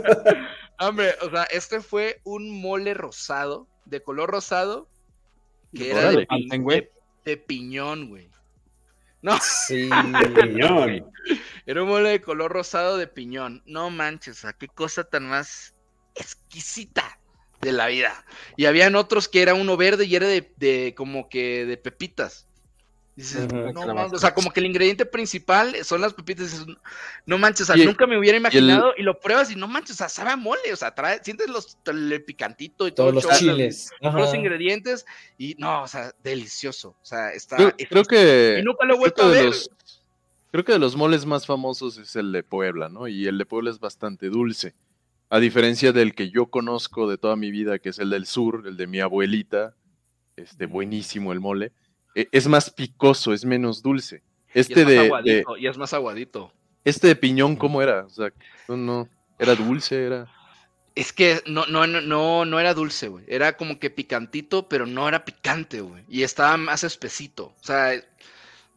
Hombre, o sea, este fue un mole rosado, de color rosado, que era de, pi- piñón, güey. No, Sí. Piñón. era un mole de color rosado de piñón. No manches, o sea, qué cosa tan más exquisita de la vida. Y habían otros que era uno verde y era de, de como que de pepitas. Dices, no mames, o sea, como que el ingrediente principal son las pepitas. Dices, no manches, o sea, Y- nunca me hubiera imaginado. Y, lo pruebas y no manches, o sea, sabe a mole, o sea, trae, sientes los, el picantito y todo Todos el los show, chiles. todos los Ajá. ingredientes. Y no, o sea, delicioso. O sea, está. Creo, creo que. y nunca lo he vuelto a de ver. los- creo que de los moles más famosos es el de Puebla, ¿no? Y el de Puebla es bastante dulce. A diferencia del que yo conozco de toda mi vida, que es el del sur, el de mi abuelita, este, buenísimo el mole, es más picoso, es menos dulce. Y Este es más de, de- aguadito, y es más aguadito. este de piñón, ¿cómo era? O sea, no, no, era dulce, era. Es que no, no, no, no era dulce, güey. Era como que picantito, pero no era picante, güey. Y estaba más espesito. O sea,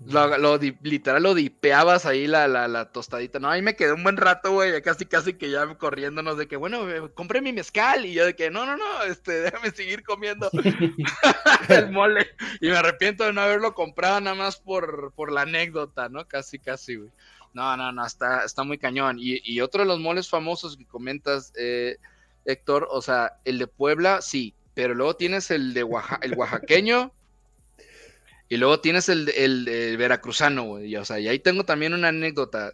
lo, lo di- literal lo dipeabas ahí la, la, la tostadita. No, ahí me quedé un buen rato, güey. Casi, casi que ya corriéndonos de que, bueno, eh, compré mi mezcal. Y yo de que, no, no, no, este, déjame seguir comiendo el mole. Y me arrepiento de no haberlo comprado nada más por, por la anécdota, ¿no? Casi, casi, güey. No, no, no, está, está muy cañón. Y, y otro de los moles famosos que comentas, eh, Héctor, o sea, el de Puebla, sí, pero luego tienes el de Oaxa- el oaxaqueño y luego tienes el, el, veracruzano, güey. y, O sea, y ahí tengo también una anécdota.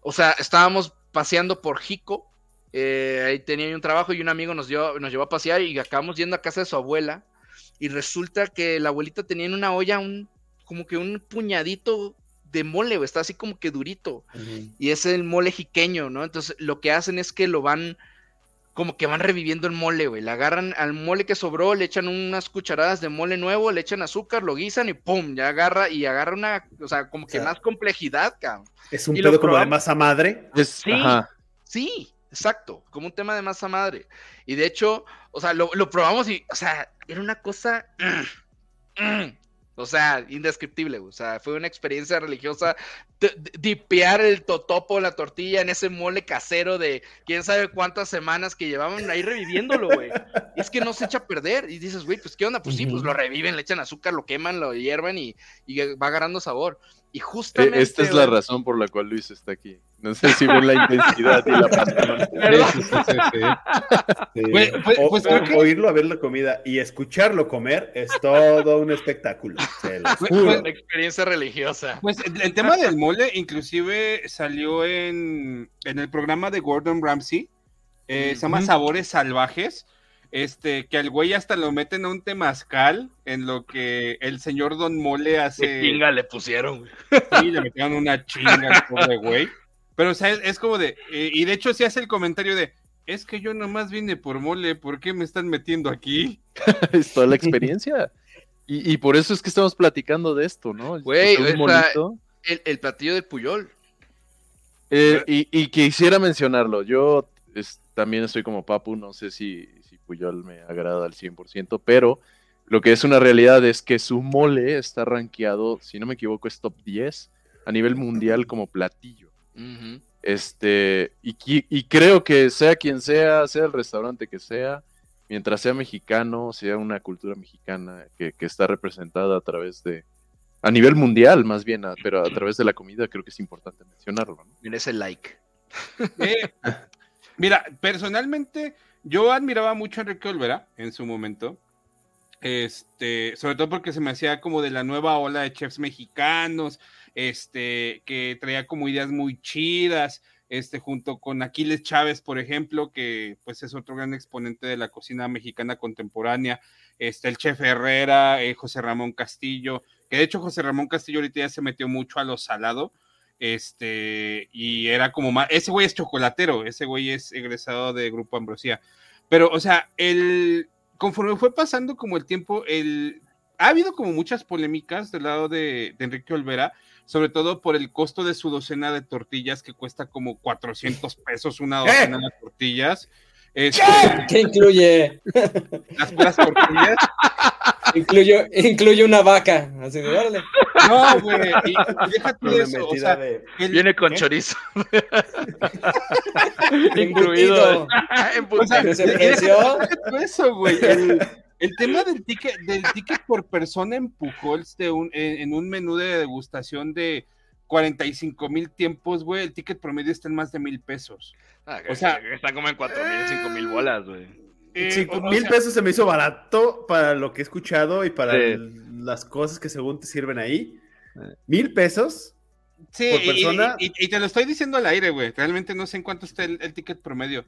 O sea, estábamos paseando por Jico, eh, ahí tenía un trabajo y un amigo nos, dio, nos llevó a pasear y acabamos yendo a casa de su abuela y resulta que la abuelita tenía en una olla un, como que un puñadito de mole, güey, está así como que durito y es el mole jiqueño, ¿no? Entonces lo que hacen es que lo van, como que van reviviendo el mole, güey. Le agarran al mole que sobró, le echan unas cucharadas de mole nuevo, le echan azúcar, lo guisan y ¡pum! Ya agarra y agarra una, o sea, como que O sea, más complejidad, cabrón. Es un Y pedo como de masa madre. Es- Sí. ajá. Sí, exacto, como un tema de masa madre. Y de hecho, o sea, lo, lo probamos y, o sea, era una cosa, mm, mm, o sea, indescriptible, güey. o sea, fue una experiencia religiosa, dipear el totopo, la tortilla en ese mole casero de quién sabe cuántas semanas que llevaban ahí reviviéndolo, güey. Es que no se echa a perder. Y dices, güey, pues qué onda, pues sí, pues lo reviven, le echan azúcar, lo queman, lo hierven y, y va agarrando sabor. Y Eh, justamente... Esta es la razón por la cual Luis está aquí. No sé si ven la intensidad y la pasión. Sí, sí, sí, sí. Sí. Pues- pues- O- pues o- creo que- Oírlo a ver la comida y escucharlo comer es todo un espectáculo. Pues- pues- Una experiencia religiosa. Pues el, el tema del mole inclusive salió en, en el programa de Gordon Ramsay, eh, se llama. Sabores Salvajes, este, que al güey hasta lo meten a un temazcal en lo que el señor Don Mole Qué hace... chinga le pusieron. Sí, le metieron una chinga al pobre güey. Pero o sea, es, es como de... eh, y de hecho sí hace el comentario de, es que yo nomás vine por mole, ¿por qué me están metiendo aquí? es toda la experiencia. Y, y por eso es que estamos platicando de esto, ¿no? Güey, Es. El, el platillo de Puyol. Eh, y, y quisiera mencionarlo. Yo es- también estoy como Papu, no sé si, si Puyol me agrada al 100%, pero lo que es una realidad es que su mole está rankeado, si no me equivoco, es top 10 a nivel mundial como platillo. Este, y, creo que sea quien sea, sea el restaurante que sea, mientras sea mexicano, sea una cultura mexicana que, que está representada a través de, a nivel mundial más bien, a- pero a través de la comida, creo que es importante mencionarlo. ¿no? Mira ese like. Eh, mira, personalmente, yo admiraba mucho a Enrique Olvera en su momento. Este, sobre todo porque se me hacía como de la nueva ola de chefs mexicanos, este, que traía como ideas muy chidas, este, junto con Aquiles Chávez, por ejemplo, que pues es otro gran exponente de la cocina mexicana contemporánea, este, el chef Herrera, eh, José Ramón Castillo, que de hecho José Ramón Castillo ahorita ya se metió mucho a lo salado, este, y era como más, ese güey es chocolatero, ese güey es egresado de Grupo Ambrosía, pero, o sea, el, conforme fue pasando como el tiempo, el, ha habido como muchas polémicas del lado de, de Enrique Olvera, sobre todo por el costo de su docena de tortillas, que cuesta como 400 pesos una docena de tortillas. Este, ¿Qué incluye? las puras tortillas. Incluye, incluye una vaca. Así de, órale. No, güey, déjate eso, o metida sea, de- el- Viene con chorizo. Incluido. o sea, güey. El, el tema del ticket, del ticket por persona en Pujols de un, en, en un menú de degustación de 45 mil tiempos, güey, el ticket promedio está en más de mil pesos. Ah, O sea- están como en 4 mil, 5 mil bolas, güey. Eh, Cinco o- o mil sea, pesos se me hizo barato para lo que he escuchado y para Sí. el- las cosas que según te sirven ahí. Mil pesos. Sí, por y- persona. Y, y te lo estoy diciendo al aire, güey. Realmente no sé en cuánto está el, el ticket promedio.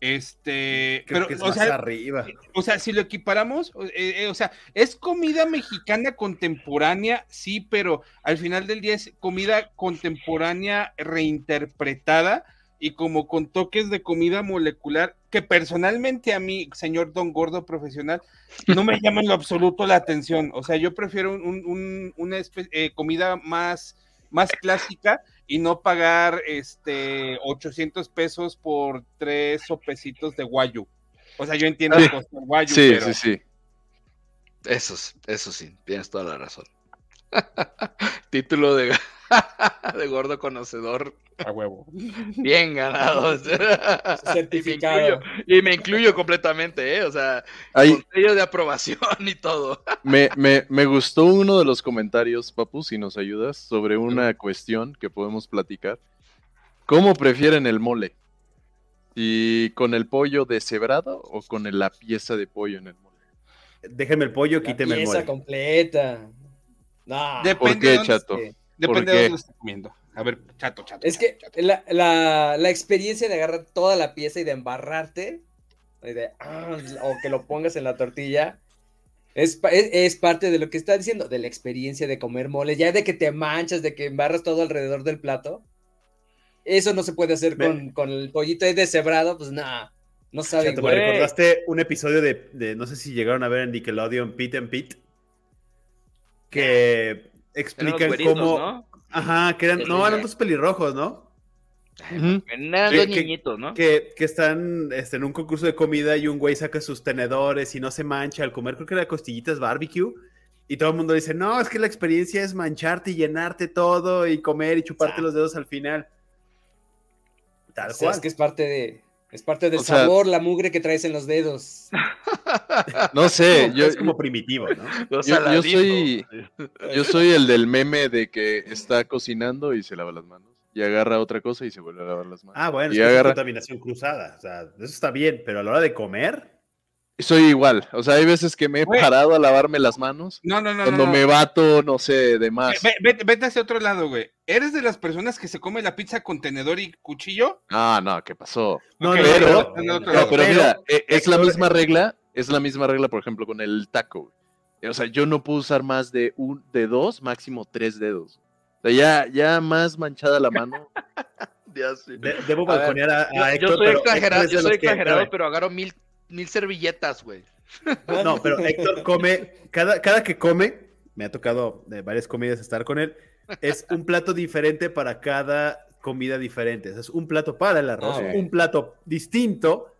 Este, Creo pero, que es o más sea, arriba. O sea, si lo equiparamos, eh, eh, o sea, es comida mexicana contemporánea, sí, pero al final del día es comida contemporánea reinterpretada y como con toques de comida molecular que personalmente a mí, señor Don Gordo profesional, no me llama en lo absoluto la atención. O sea, yo prefiero un- un- un- una eh, comida más, más clásica y no pagar este 800 pesos por tres sopecitos de guayu. O sea, yo entiendo Sí. guayu, Sí, pero sí, sí. Eso, es- eso sí, tienes toda la razón. Título de, de gordo conocedor. A huevo. Bien ganado. y, me Certificado. incluyo, y me incluyo completamente, ¿eh? O sea, Ahí con sello de aprobación y todo. me, me, me gustó uno de los comentarios, Papu, si nos ayudas, sobre una cuestión que podemos platicar. ¿Cómo prefieren el mole? ¿Y con el pollo deshebrado o con la pieza de pollo en el mole? Déjenme el pollo, La quíteme el pieza mole. completa. No. Dep- ¿Por qué, chato? esté. Depende ¿Por de dónde estés comiendo. A ver, chato, chato. Es que chato, chato. la, la, la experiencia de agarrar toda la pieza y de embarrarte, y de, ah, o que lo pongas en la tortilla, es, es, es parte de lo que está diciendo, de la experiencia de comer mole, ya de que te manchas, de que embarras todo alrededor del plato. Eso no se puede hacer con, con el pollito ahí deshebrado, pues nada, no sabe Chato, me igual. recordaste un episodio de, de- no sé si llegaron a ver en Nickelodeon Pete and Pete, que los explican güeritos, cómo... ¿no? Ajá, que eran, Sí, no, eran dos pelirrojos, ¿no? Eran Sí, dos que- niñitos, ¿no? Que, que están este, en un concurso de comida y un güey saca sus tenedores y no se mancha al comer, creo que era costillitas barbecue. Y todo el mundo dice, no, es que la experiencia es mancharte y llenarte todo y comer y chuparte Ah. los dedos al final. Tal O sea, cual. es que es parte de, es parte del O sea- sabor, la mugre que traes en los dedos. No sé, yo, es como primitivo, ¿no? Yo, soy, yo soy el del meme de que está cocinando y se lava las manos. Y agarra otra cosa y se vuelve a lavar las manos. Ah, bueno, Y es que eso es agarra- contaminación cruzada. O sea, eso está bien, pero a la hora de comer, Soy igual. O sea, hay veces que me he Güey. parado a lavarme las manos. No, no, no. Cuando no, me bato, no sé, de más. Ve- ve- vete hacia otro lado, güey. ¿Eres de las personas que se come la pizza con tenedor y cuchillo? Ah, no, ¿qué pasó? No, Ok, no, pero- no, en el otro No, lado. pero mira, eh, es la misma regla, es la misma regla, por ejemplo, con el taco. güey. O sea, yo no puedo usar más de un, de dos, máximo tres dedos. O sea, ya, ya más manchada la mano. Ya sé. de- debo A ver, balconear a, a Yo, yo Héctor, soy pero exagerado, Héctor es de yo soy los que- exagerado, pero agarro mil, mil servilletas, güey. No, pero Héctor come, cada, cada que come, me ha tocado de varias comidas estar con él, es un plato diferente para cada comida diferente. Es un plato para el arroz, Ah, un plato distinto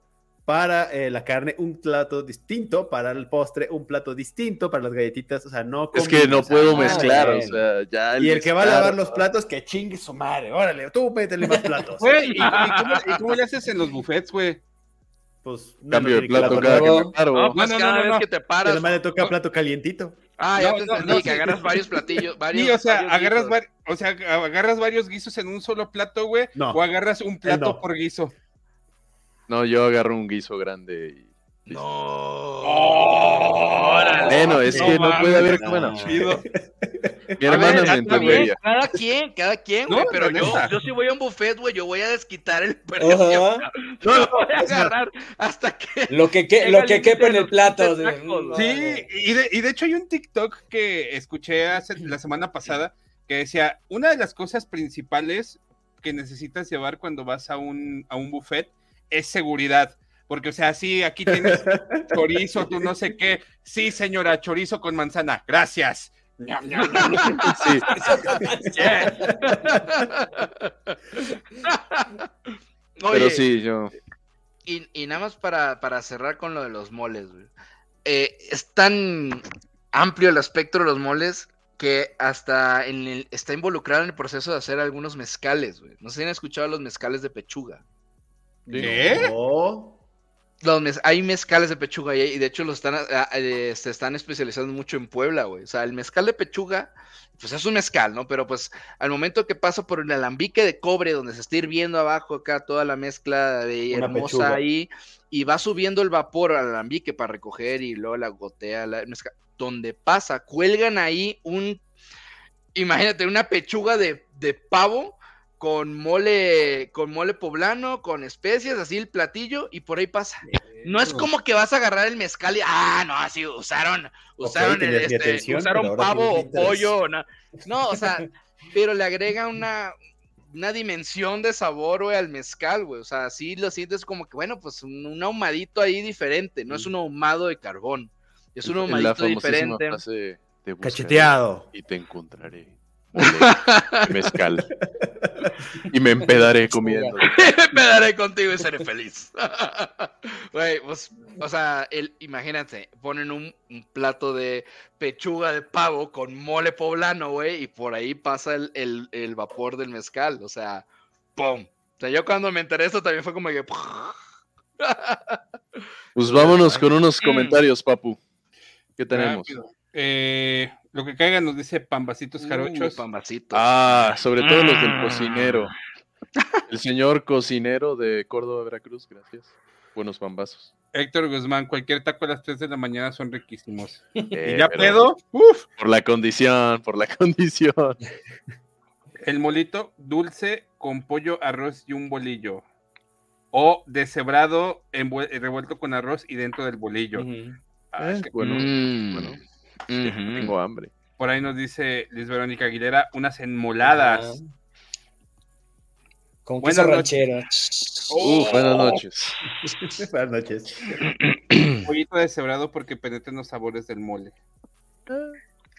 para eh, la carne, un plato distinto para el postre, un plato distinto para las galletitas. O sea, no Es que no puedo mezclar, o sea, ya el Y el que va a mezclar- lavar los platos, que chingue su madre. Órale, tú métele más platos. Güey, ¿y, y cómo, y cómo le haces en los buffets, güey? Pues no, Cambio no de plato cada que nuevo. me paro. No, pues no, cada no, vez no. que te paras. además le toca plato calientito. Ah, ya No, te entendí, no, que sí. agarras varios platillos. Varios, Sí, o sea, varios agarras, var- o sea, agarras varios guisos en un solo plato, güey. No. O agarras un plato no. por guiso. No, yo agarro un guiso grande y... No. Bueno, es No que no puede haber... no. Bueno, Chido. mi A hermana ver, me entendería. cada quien, cada quien, No, güey, pero la yo, yo si voy a un buffet, güey, yo voy a desquitar el precio. No lo voy a agarrar hasta que... Lo que, que- lo que el quepe en el plato. tacos, Sí, y de, y de hecho hay un TikTok que escuché hace, la semana pasada que decía, una de las cosas principales que necesitas llevar cuando vas a un, a un buffet es seguridad. Porque, o sea, sí, aquí tienes chorizo, tú no sé qué. Sí, señora, chorizo con manzana. Gracias. Pero sí, yo... Y, y nada más para, para cerrar con lo de los moles, güey. Eh, es tan amplio el espectro de los moles que hasta en el- está involucrado en el proceso de hacer algunos mezcales, güey. No sé si han escuchado los mezcales de pechuga. ¿Qué? No. Los hay mezcales de pechuga y, y de hecho los están, ah, eh, se están especializando mucho en Puebla, güey. O sea, el mezcal de pechuga, pues es un mezcal, ¿no? Pero pues al momento que pasa por el alambique de cobre, donde se está hirviendo abajo acá toda la mezcla de Una hermosa pechuga. ahí, y va subiendo el vapor al alambique para recoger y luego la gotea, la mezcal. Donde pasa, cuelgan ahí un, imagínate, una pechuga de, de pavo con mole, con mole poblano, con especias, así el platillo, y por ahí pasa. No es como que vas a agarrar el mezcal y, ah, no, así usaron, usaron, el, este, atención, usaron pavo o pollo, o na- no, o sea, pero le agrega una, una dimensión de sabor, güey, al mezcal, güey, o sea, sí lo sientes como que, bueno, pues un, un ahumadito ahí diferente, no es un ahumado de carbón, es un la ahumadito diferente. frase buscaré Cacheteado. y te encontraré. mezcal. Y me empedaré comiendo. me daré contigo y seré feliz. Güey, pues, o sea, el, imagínate, ponen un, un plato de pechuga de pavo con mole poblano, güey, y por ahí pasa el, el- el vapor del mezcal, o sea, ¡pum! O sea, yo cuando me enteré esto también fue como que... Pues vámonos con unos comentarios, Papu. ¿Qué tenemos? Eh, lo que caiga nos dice Pambacitos Jarochos. Uh, pambacitos. Ah, sobre todo los del Mm. cocinero. El señor cocinero de Córdoba, Veracruz, gracias. Buenos pambazos. Héctor Guzmán, cualquier taco a las 3 de la mañana son riquísimos. Eh, ¿Y ya pero pedo? Uf. Por la condición, por la condición. El molito dulce con pollo, arroz y un bolillo. O deshebrado revuelto con arroz y dentro del bolillo. Ah, Eh, que- bueno, Mm. bueno, Ujú. tengo hambre. Por ahí nos dice Liz Verónica Aguilera, unas enmoladas. Ajá. Con Buenas ranchero. Uh, buenas noches. Buenas noches. Pollito deshebrado porque penetran los sabores del mole.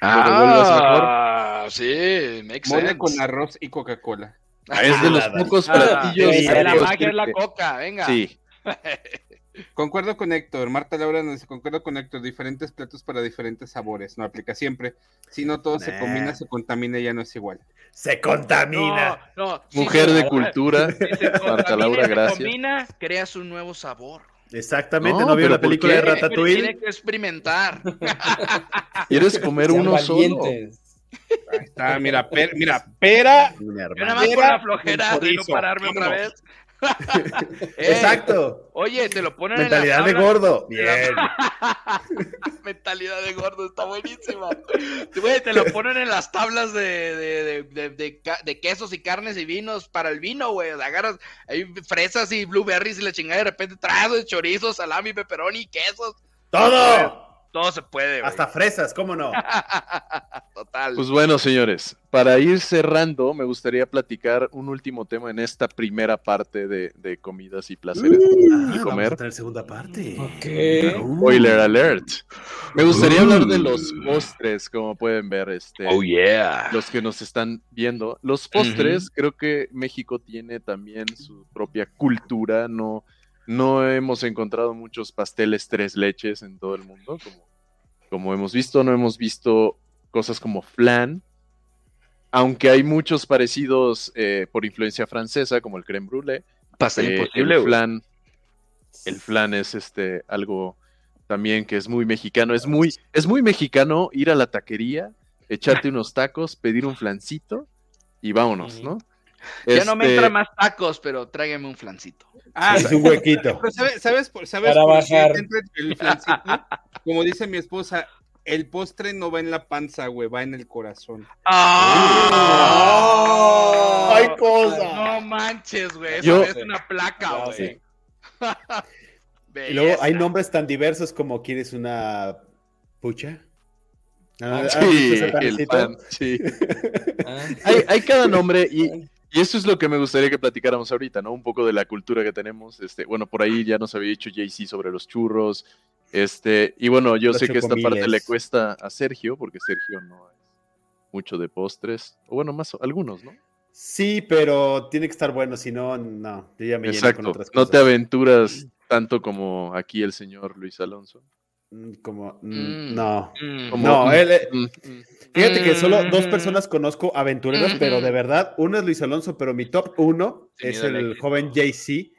Ah, sí, makes Mole sense. con arroz y Coca-Cola. Es de los pocos Ah, platillos. la magia es la coca, venga. Sí, Concuerdo con Héctor. Marta Laura nos dice, concuerdo con Héctor, diferentes platos para diferentes sabores. No aplica siempre. Si no todo se combina, se contamina y ya no es igual. Se contamina. No, no, sí, mujer sí, de cultura. si se Marta contamina Laura, y se gracias. combina, creas un nuevo sabor. Exactamente, No, ¿no, vio la ¿por película de Ratatouille? Tiene que experimentar. ¿Quieres comer Sean uno solo? Ahí está, mira, per- mira, pera. Mi Yo nada más la flojera de no pararme otra vez. Exacto. Oye, te lo ponen Mentalidad en de las tablas- gordo. de la- Bien. Mentalidad de gordo, está buenísima. Güey, te lo ponen en las tablas de, de, de, de- de ca- de quesos y carnes y vinos para el vino, güey. Agarras hay fresas y blueberries y la chingada de repente traes chorizo, salami, pepperoni, quesos. ¡Todo! Todo se puede, güey. Hasta fresas, ¿cómo no? Total. Pues bueno, señores, para ir cerrando, me gustaría platicar un último tema en esta primera parte de, de comidas y placeres Ah, y vamos a comer. tener segunda parte. Ok. Spoiler alert. Me gustaría hablar de los postres, como pueden ver, este, oh, yeah. los que nos están viendo. Los postres, creo que México tiene también su propia cultura. No, no hemos encontrado muchos pasteles tres leches en todo el mundo, como, como hemos visto. No hemos visto cosas como flan. Aunque hay muchos parecidos eh, por influencia francesa, como el creme brulee. Pastel eh, imposible, el flan, el flan es este algo también que es muy mexicano. Es muy, es muy mexicano ir a la taquería, echarte unos tacos, pedir un flancito y vámonos, ¿no? Ya no me Este, entran más tacos, pero tráigame un flancito. Ah, Es un huequito. pero ¿sabes, sabes por, sabes Para por qué bajar. entra el flancito? Como dice mi esposa, el postre no va en la panza, güey, va en el corazón. ¡Ah! ¡Ay, cosa! No manches, güey. Eso Yo- es una placa, No, güey. sí. Y luego hay nombres tan diversos como ¿quieres una pucha? Ah, Ah, ¿has Sí, el pan, sí. Ah. Hay, hay cada nombre y, y eso es lo que me gustaría que platicáramos ahorita, ¿no? Un poco de la cultura que tenemos. Este, bueno, por ahí ya nos había dicho JC sobre los churros. Este, y bueno, yo Los sé que esta parte le cuesta a Sergio, porque Sergio no es mucho de postres. O bueno, más algunos, ¿no? Sí, pero tiene que estar bueno, si no, no. Yo ya me lleno con Exacto. otras No cosas. te aventuras tanto como aquí el señor Luis Alonso. Mm, Como, mm, Mm. no. Mm. Como- No, él, eh, Mm, fíjate que solo dos personas conozco aventureros, Mm. pero de verdad, uno es Luis Alonso, pero mi top uno es el joven JC.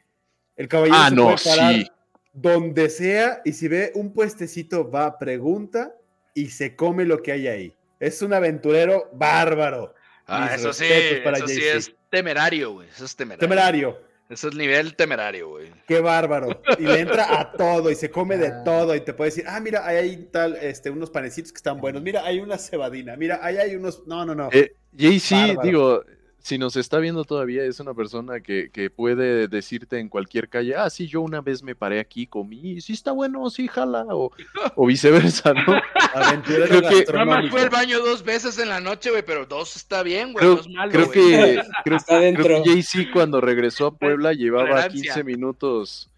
El caballero Ah, se no, puede parar sí. donde sea y si ve un puestecito va, pregunta y se come lo que hay ahí. Es un aventurero bárbaro. Ah, Mis eso sí, respetos para eso sí es temerario, güey. Eso es temerario. Temerario. Eso es nivel temerario, güey. Qué bárbaro. Y le entra a todo y se come de Ah. todo y te puede decir, ah, mira, ahí hay tal, este, unos panecitos que están buenos. Mira, hay una cebadina. Mira, ahí hay unos. No, no, no. Eh, JC, Bárbaro. digo, si nos está viendo todavía, es una persona que, que puede decirte en cualquier calle, ah, sí, yo una vez me paré aquí, comí, sí está bueno, sí, jala, o, o viceversa, ¿no? Aventurero creo que- Nada más fue al baño dos veces en la noche, güey, pero dos está bien, güey. Es malo, creo que, creo, Está creo dentro. que JC cuando regresó a Puebla llevaba Tolerancia. 15 minutos,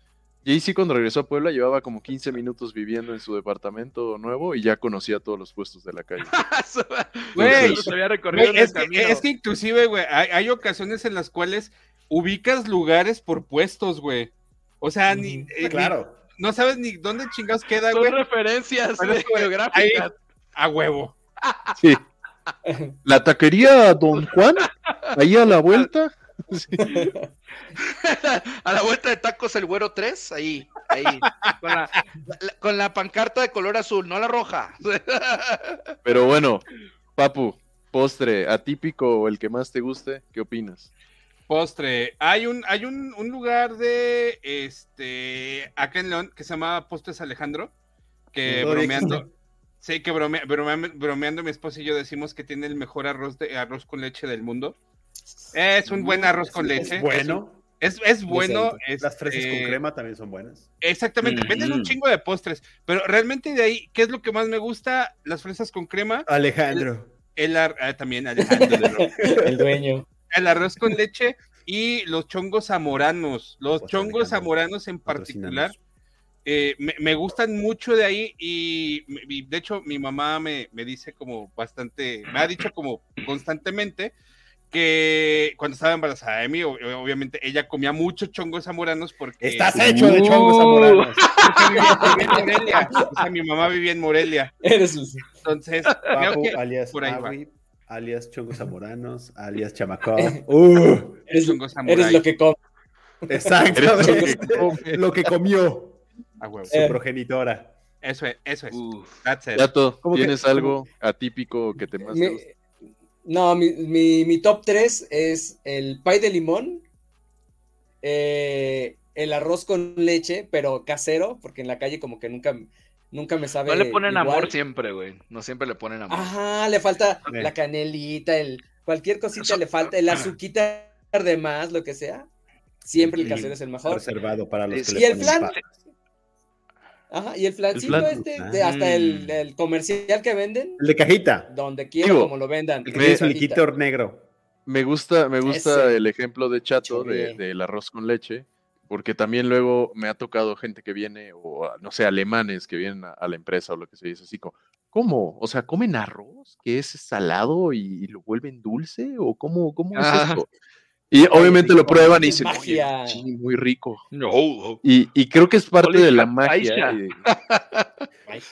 Y sí, cuando regresó a Puebla, llevaba como 15 minutos viviendo en su departamento nuevo y ya conocía todos los puestos de la calle. Güey, se había recorrido Güey, en el es, que, camino. es que inclusive, güey, hay, hay ocasiones en las cuales ubicas lugares por puestos, güey. O sea, ni, eh, ni- Claro. no sabes ni dónde chingados queda, Son güey. referencias que, güey, geográficas. A huevo. Sí. La taquería Don Juan, ahí a la vuelta. Sí. A la vuelta de tacos el güero 3, ahí, ahí. Con la, la- con la pancarta de color azul, no la roja. Pero bueno, Papu, postre, atípico o el que más te guste, ¿qué opinas? Postre. Hay un, hay un, un lugar de este acá en León que se llama Postres Alejandro. Que bromeando. existe. Sí, que brome- brome- bromeando mi esposa y yo decimos que tiene el mejor arroz de arroz con leche del mundo. Es un buen arroz con leche. Es bueno. Es, es bueno. Decente. Las fresas este, con crema también son buenas. Exactamente, venden un chingo de postres, pero realmente de ahí, ¿qué es lo que más me gusta? Las fresas con crema, Alejandro. el ar- ah, también Alejandro, El dueño. el arroz con leche y los chongos zamoranos. Los Pues, chongos Alejandro, zamoranos en particular eh, me, me gustan mucho de ahí y, y de hecho mi mamá me, me dice como bastante, me ha dicho como constantemente que cuando estaba embarazada de mí, obviamente ella comía muchos chongos zamoranos porque... Estás hecho de chongos zamoranos. O sea, mi mamá vivía en Morelia. Eres un- Entonces, creo Papu, que alias por ahí va. Alias chongos zamoranos, alias chamacó. Uh, eres, chongos zamoranos. eres lo que comes. exactamente. Eres lo que come. Lo que comió su Eh. progenitora. Eso es, eso es. Uf. That's it. Yato, ¿Cómo que- ¿tienes algo atípico que te más guste? No, mi, mi, mi top 3 es el pay de limón, eh, el arroz con leche, pero casero, porque en la calle como que nunca, nunca me sabe No le ponen igual. amor siempre, güey. No siempre le ponen amor. Ajá, le falta la canelita, el cualquier cosita Eso- le falta, el azuquita de más, lo que sea. Siempre el casero es el mejor. Reservado para los que Sí, le y el ponen flan. Ajá, y el flancito flan. este, de- hasta el, Mm. el comercial que venden, El de cajita. donde quiera, Digo, como lo vendan. El que su Cajita. liquito negro. Me gusta, me gusta Ese. el ejemplo de Chato de- Chorre. del arroz con leche, porque también luego me ha tocado gente que viene, o no sé, alemanes que vienen a, a la empresa o lo que se dice así como, ¿cómo? O sea, ¿comen arroz que es salado y, y lo vuelven dulce? ¿O cómo, cómo es Ah. esto? Y obviamente lo prueban y dicen, "Oye, magia". sí, muy rico. No. Y, y creo que es parte de la magia y,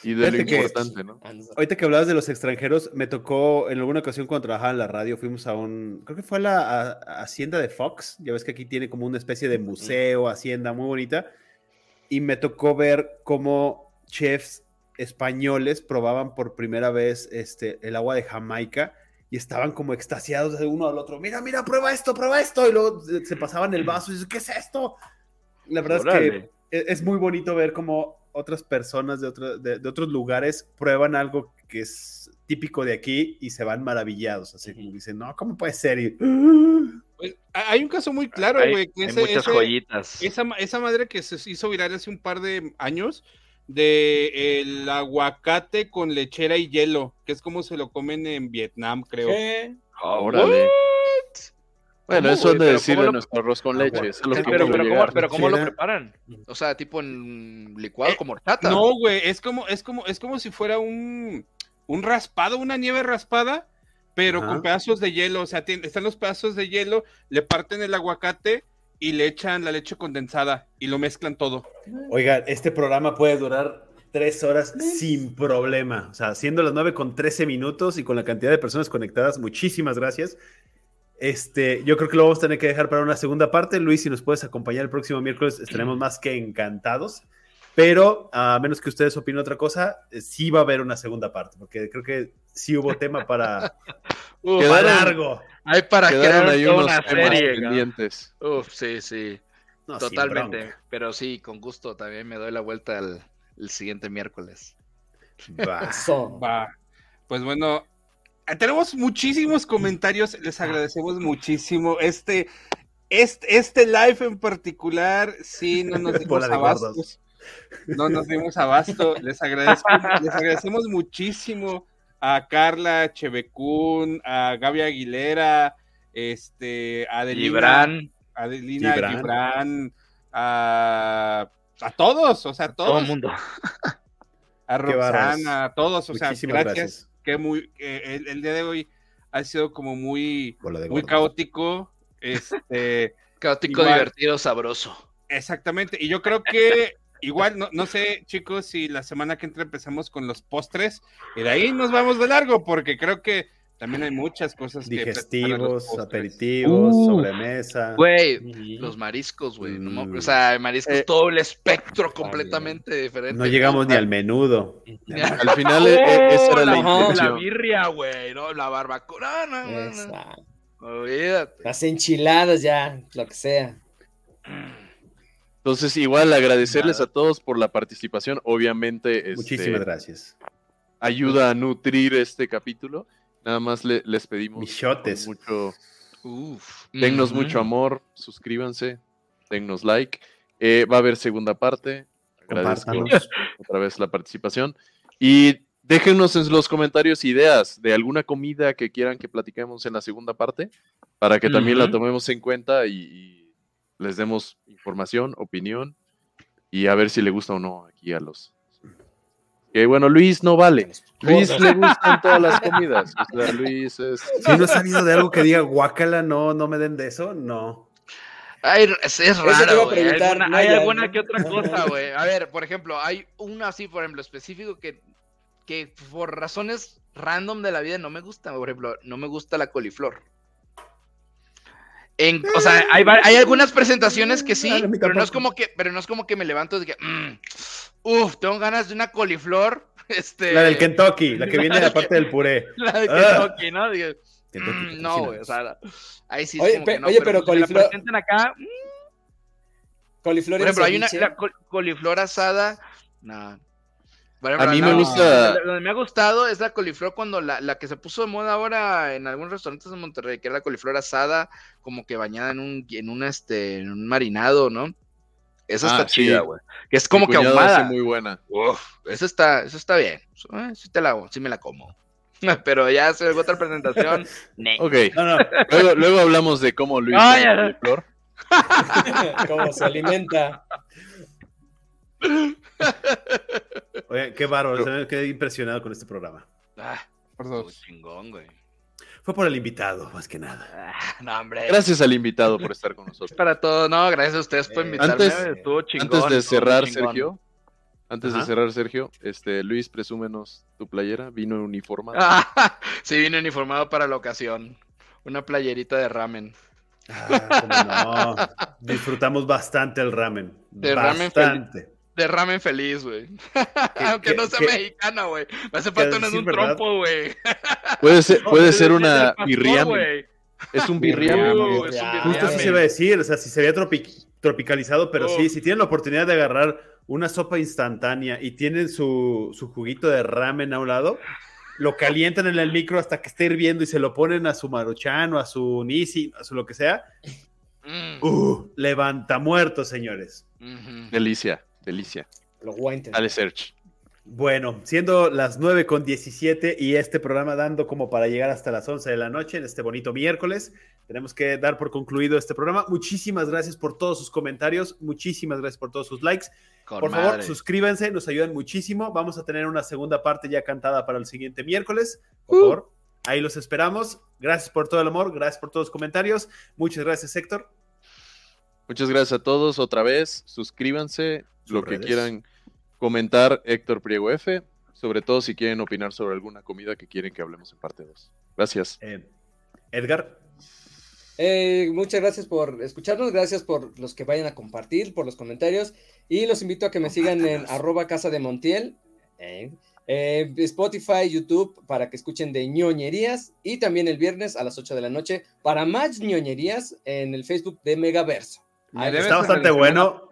y de lo importante, ¿no? ah. Ahorita que hablabas de los extranjeros, me tocó en alguna ocasión cuando trabajaba en la radio, fuimos a un, creo que fue a la a- a hacienda de Fox, ya ves que aquí tiene como una especie de museo, hacienda muy bonita, y me tocó ver cómo chefs españoles probaban por primera vez este, el agua de Jamaica y estaban como extasiados de uno al otro, mira, mira, prueba esto, prueba esto, y luego se, pasaban el vaso y dices, ¿qué es esto? La verdad es que Órale. es, muy bonito ver cómo otras personas de, otro- de, de otros lugares prueban algo que es típico de aquí y se van maravillados. Así como dicen, no, ¿cómo puede ser? Y, Pues, ha- hay un caso muy claro, hay, güey. que hay ese- muchas ese- joyitas. Esa, esa madre que se hizo viral hace un par de años de el aguacate con lechera y hielo, que es como se lo comen en Vietnam, creo. ¿Qué? Ah, Órale. Bueno, ¿Cómo, eso han de decirle ¿cómo lo- nuestro arroz con Ah, leche. bueno. eso es lo que Pero, quiero pero, ¿cómo, pero ¿cómo lo preparan? O sea, tipo en licuado Eh, como horchata. No, güey, es como, es como, es como si fuera un, un raspado, una nieve raspada, pero Ajá. con pedazos de hielo. O sea, tien- están los pedazos de hielo, le parten el aguacate y le echan la leche condensada y lo mezclan todo. Oiga, este programa puede durar tres horas sin problema. O sea, siendo las 9 con 13 minutos y con la cantidad de personas conectadas, muchísimas gracias. Este, yo creo que lo vamos a tener que dejar para una segunda parte. Luis, si nos puedes acompañar el próximo miércoles, estaremos más que encantados. Pero a menos que ustedes opinen otra cosa, eh, sí va a haber una segunda parte, porque creo que sí hubo tema para, Uf, Quedaron- largo. hay para Quedaron crear ahí toda unos una serie. pendientes. Uf, sí, sí. No, Totalmente. Pero sí, con gusto también me doy la vuelta el, el siguiente miércoles. Va. Eso. Va. Pues bueno, eh, tenemos muchísimos comentarios, les agradecemos muchísimo. Este, este, este live en particular, sí, no nos dimos abasto. No nos dimos abasto. Les agradezco, les agradecemos muchísimo a Carla Chevecún, a Gaby Aguilera, este, a Adelina, Gibran, Adelina Gibran. Gibran, a a todos, o sea, a Todo todos. el mundo. A. Roxana, a todos, o sea, Muchísimas gracias. gracias. Que muy, eh, el, el día de hoy ha sido como muy, muy caótico. Este, Caótico, Igual. divertido, sabroso. exactamente. Y yo creo que igual, no, no sé, chicos, si la semana que entra empezamos con los postres y de ahí nos vamos de largo, porque creo que también hay muchas cosas Digestivos, aperitivos, Uh. sobremesa. Güey, los mariscos, güey. no Mm. o sea, mariscos, Eh, todo el espectro completamente diferente. No llegamos ni al menudo. Al final, esa era la. La birria, güey, ¿no? La barbacoa. No, no, no. Las enchiladas ya, lo que sea. Entonces, igual agradecerles Nada. a todos por la participación. Obviamente, este, Muchísimas gracias. ayuda a nutrir este capítulo. Nada más le- les pedimos Michotes. mucho, Uf. dennos Ujú. mucho amor, suscríbanse, dennos like. Eh, va a haber segunda parte. Agradezco otra vez la participación. Y déjenos en los comentarios ideas de alguna comida que quieran que platiquemos en la segunda parte, para que también la Ujú. tomemos en cuenta y, y les demos información, opinión, y a ver si le gusta o no aquí a los... Que bueno, Luis no vale. Luis le gustan todas las comidas. O sea, Luis es... Si no he sabido de algo que diga guácala, no, no me den de eso, no. Ay, es, raro, güey. Hay alguna, no hay hay alguna algo. que otra cosa, güey. A ver, por ejemplo, hay una así, por ejemplo, específico que, que por razones random de la vida no me gusta. Por ejemplo, no me gusta la coliflor. En, o sea, hay, hay algunas presentaciones que sí, A mí pero no es como que, pero no es como que me levanto y que, mm, uf, tengo ganas de una coliflor. Este, La del Kentucky, la que viene de parte del puré. la de Ah. Kentucky, ¿no? Digo, Kentucky, mm, no, güey, o sea, ahí sí es Oye, como que no, oye, pero pues, si la coliflor- presentan acá, mm, Coliflor por ejemplo, hay una la col- coliflor asada. No. Por ejemplo, A mí me gusta- la- Donde me ha gustado es la coliflor cuando la, la que se puso de moda ahora en algunos restaurantes de Monterrey, que era la coliflor asada, como que bañada en un, en un, este, en un marinado, ¿no? Esa Ah, está sí. chida, güey. Que es como Mi que ahumada. muy buena. Uf, esa está, esa está bien. Eh, sí te la hago, sí me la como. Pero ya hacer otra presentación. Ok, No, no, luego, luego hablamos de cómo Luis Ay, ay. coliflor. Cómo se alimenta. oye, qué bárbaro, me quedé impresionado con este programa. Ah, dos. chingón, güey. Fue por el invitado, más que nada. Ah, no, hombre. Gracias al invitado por estar con nosotros. para todo. No, gracias a ustedes por Eh, invitarme. antes- estuvo chingón. Antes de cerrar. Sergio, antes Ajá. de cerrar, Sergio, este, Luis, presúmenos tu playera, vino uniformado. Ah, sí, vine uniformado para la ocasión. Una playerita de ramen. Ah, cómo no. Disfrutamos bastante el ramen. De ramen bastante. De ramen feliz, güey. Aunque qué- no sea qué- mexicana, güey. Me hace falta una de un verdad. trompo, güey. Puede ser, puede ser una birriame. güey. Es un Birriame. Uh. Justo así se iba a decir, o sea, si se había tropi- tropicalizado, pero sí, Uf. si tienen la oportunidad de agarrar una sopa instantánea y tienen su, su juguito de ramen a un lado, lo calientan en el micro hasta que esté hirviendo y se lo ponen a su maruchan o a su nisi, a su lo que sea. Mm. Uh, levanta muertos, señores. Delicia, delicia. Lo. Dale, Serge. Bueno, siendo las 9 con 17 y este programa dando como para llegar hasta las 11 de la noche en este bonito miércoles, tenemos que dar por concluido este programa. Muchísimas gracias por todos sus comentarios, muchísimas gracias por todos sus likes. Con por favor, suscríbanse, nos ayudan muchísimo. Vamos a tener una segunda parte ya cantada para el siguiente miércoles. Uh. Por favor, ahí los esperamos. Gracias por todo el amor, gracias por todos los comentarios. Muchas gracias, Héctor. Muchas gracias a todos otra vez. Suscríbanse, Sus lo que quieran comentar, Héctor Priego F. Sobre todo si quieren opinar sobre alguna comida que quieren que hablemos en parte 2. Gracias. Eh, Edgar. Eh, muchas gracias por escucharnos, gracias por los que vayan a compartir, por los comentarios y los invito a que me sigan en arroba casa de Montiel, eh, eh, Spotify, YouTube para que escuchen de ñoñerías y también el viernes a las 8 de la noche para más ñoñerías en el Facebook de Megaverso. Está bastante bueno.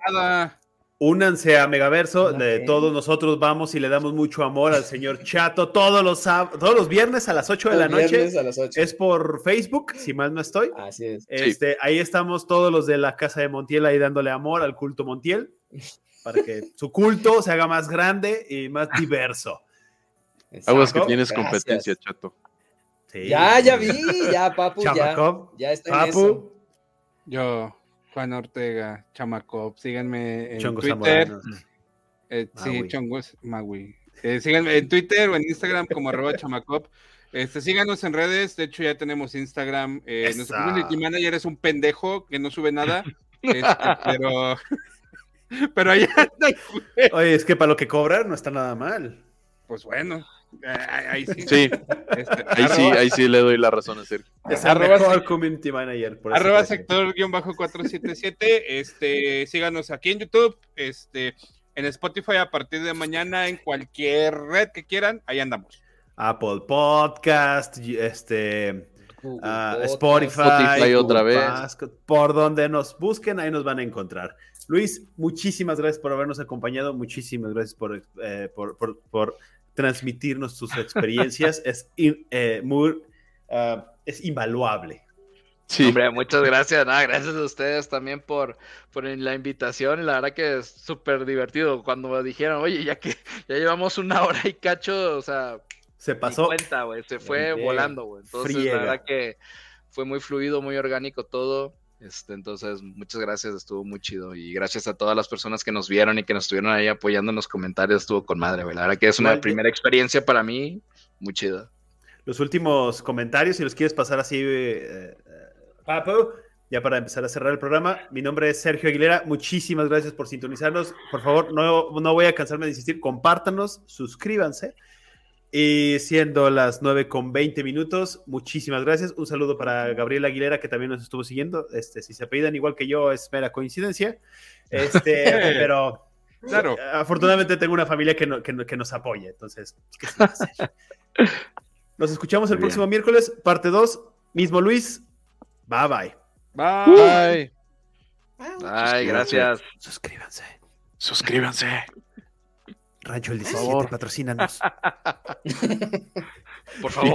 Únanse a Megaverso, de todos nosotros vamos y le damos mucho amor al señor Chato todos los, todos los viernes a las 8 de la noche. viernes a las 8. Es por Facebook, si mal no estoy. Así es. Este, Ahí estamos todos los de la Casa de Montiel ahí dándole amor al culto Montiel para que su culto se haga más grande y más diverso. Aguas que tienes gracias. competencia, chato. Sí. Ya, ya vi, ya, papu, ya, ya está en eso. Papu, Yo. Juan Ortega, Chamacop. Síganme en Chongos Twitter. Eh, sí. Chongos Magui. Eh, síganme en Twitter o en Instagram como arroba chamacop. Este, síganos en redes, de hecho ya tenemos Instagram. Eh, nuestro community manager es un pendejo que no sube nada, este, pero, pero allá güey. Oye, es que para lo que cobran no está nada mal. pues bueno, ahí, ahí sí. Sí, Este, ahí sí, ahí sí le doy la razón a Sergio. Es Arroba mejor community manager. por Arroba crece. sector-477. Este, síganos aquí en YouTube, este, en Spotify a partir de mañana, en cualquier red que quieran, ahí andamos. Apple Podcast, este, ah, Podcast. Spotify, Spotify otra vez. Podcast, por donde nos busquen, ahí nos van a encontrar. Luis, muchísimas gracias por habernos acompañado, muchísimas gracias por, eh, por, por- por transmitirnos tus experiencias. es, in- eh, muy, ah, es invaluable. Sí, Hombre, muchas gracias. Nada, gracias a ustedes también por, por la invitación. La verdad que es súper divertido. Cuando me dijeron, oye, ya que ya llevamos una hora y cacho, o sea, Se pasó. cuenta, güey. Se fue volando, güey. Entonces, friega. la verdad que fue muy fluido, muy orgánico todo. Este, entonces, muchas gracias, estuvo muy chido. Y gracias a todas las personas que nos vieron y que nos estuvieron ahí apoyando en los comentarios, estuvo con madre, güey. La verdad que es una Igual, primera experiencia para mí, muy chida. Los últimos comentarios, si los quieres pasar así, eh, eh, Papo, ya para empezar a cerrar el programa. Mi nombre es Sergio Aguilera. Muchísimas gracias por sintonizarnos. Por favor, no, no voy a cansarme de insistir. Compártanos, suscríbanse. Y siendo las 9 con 20 minutos, muchísimas gracias. Un saludo para Gabriel Aguilera, que también nos estuvo siguiendo. Este, si se apellidan igual que yo, es mera coincidencia. Este, pero Claro. afortunadamente tengo una familia que, no- que no- que nos apoya. Entonces, ¿qué se va a hacer? Nos escuchamos el bien. próximo miércoles, parte 2. Mismo Luis. Bye bye. Bye. Bye. Gracias. Suscríbanse. Suscríbanse. Rancho el Por 17, favor. patrocínanos. Por favor.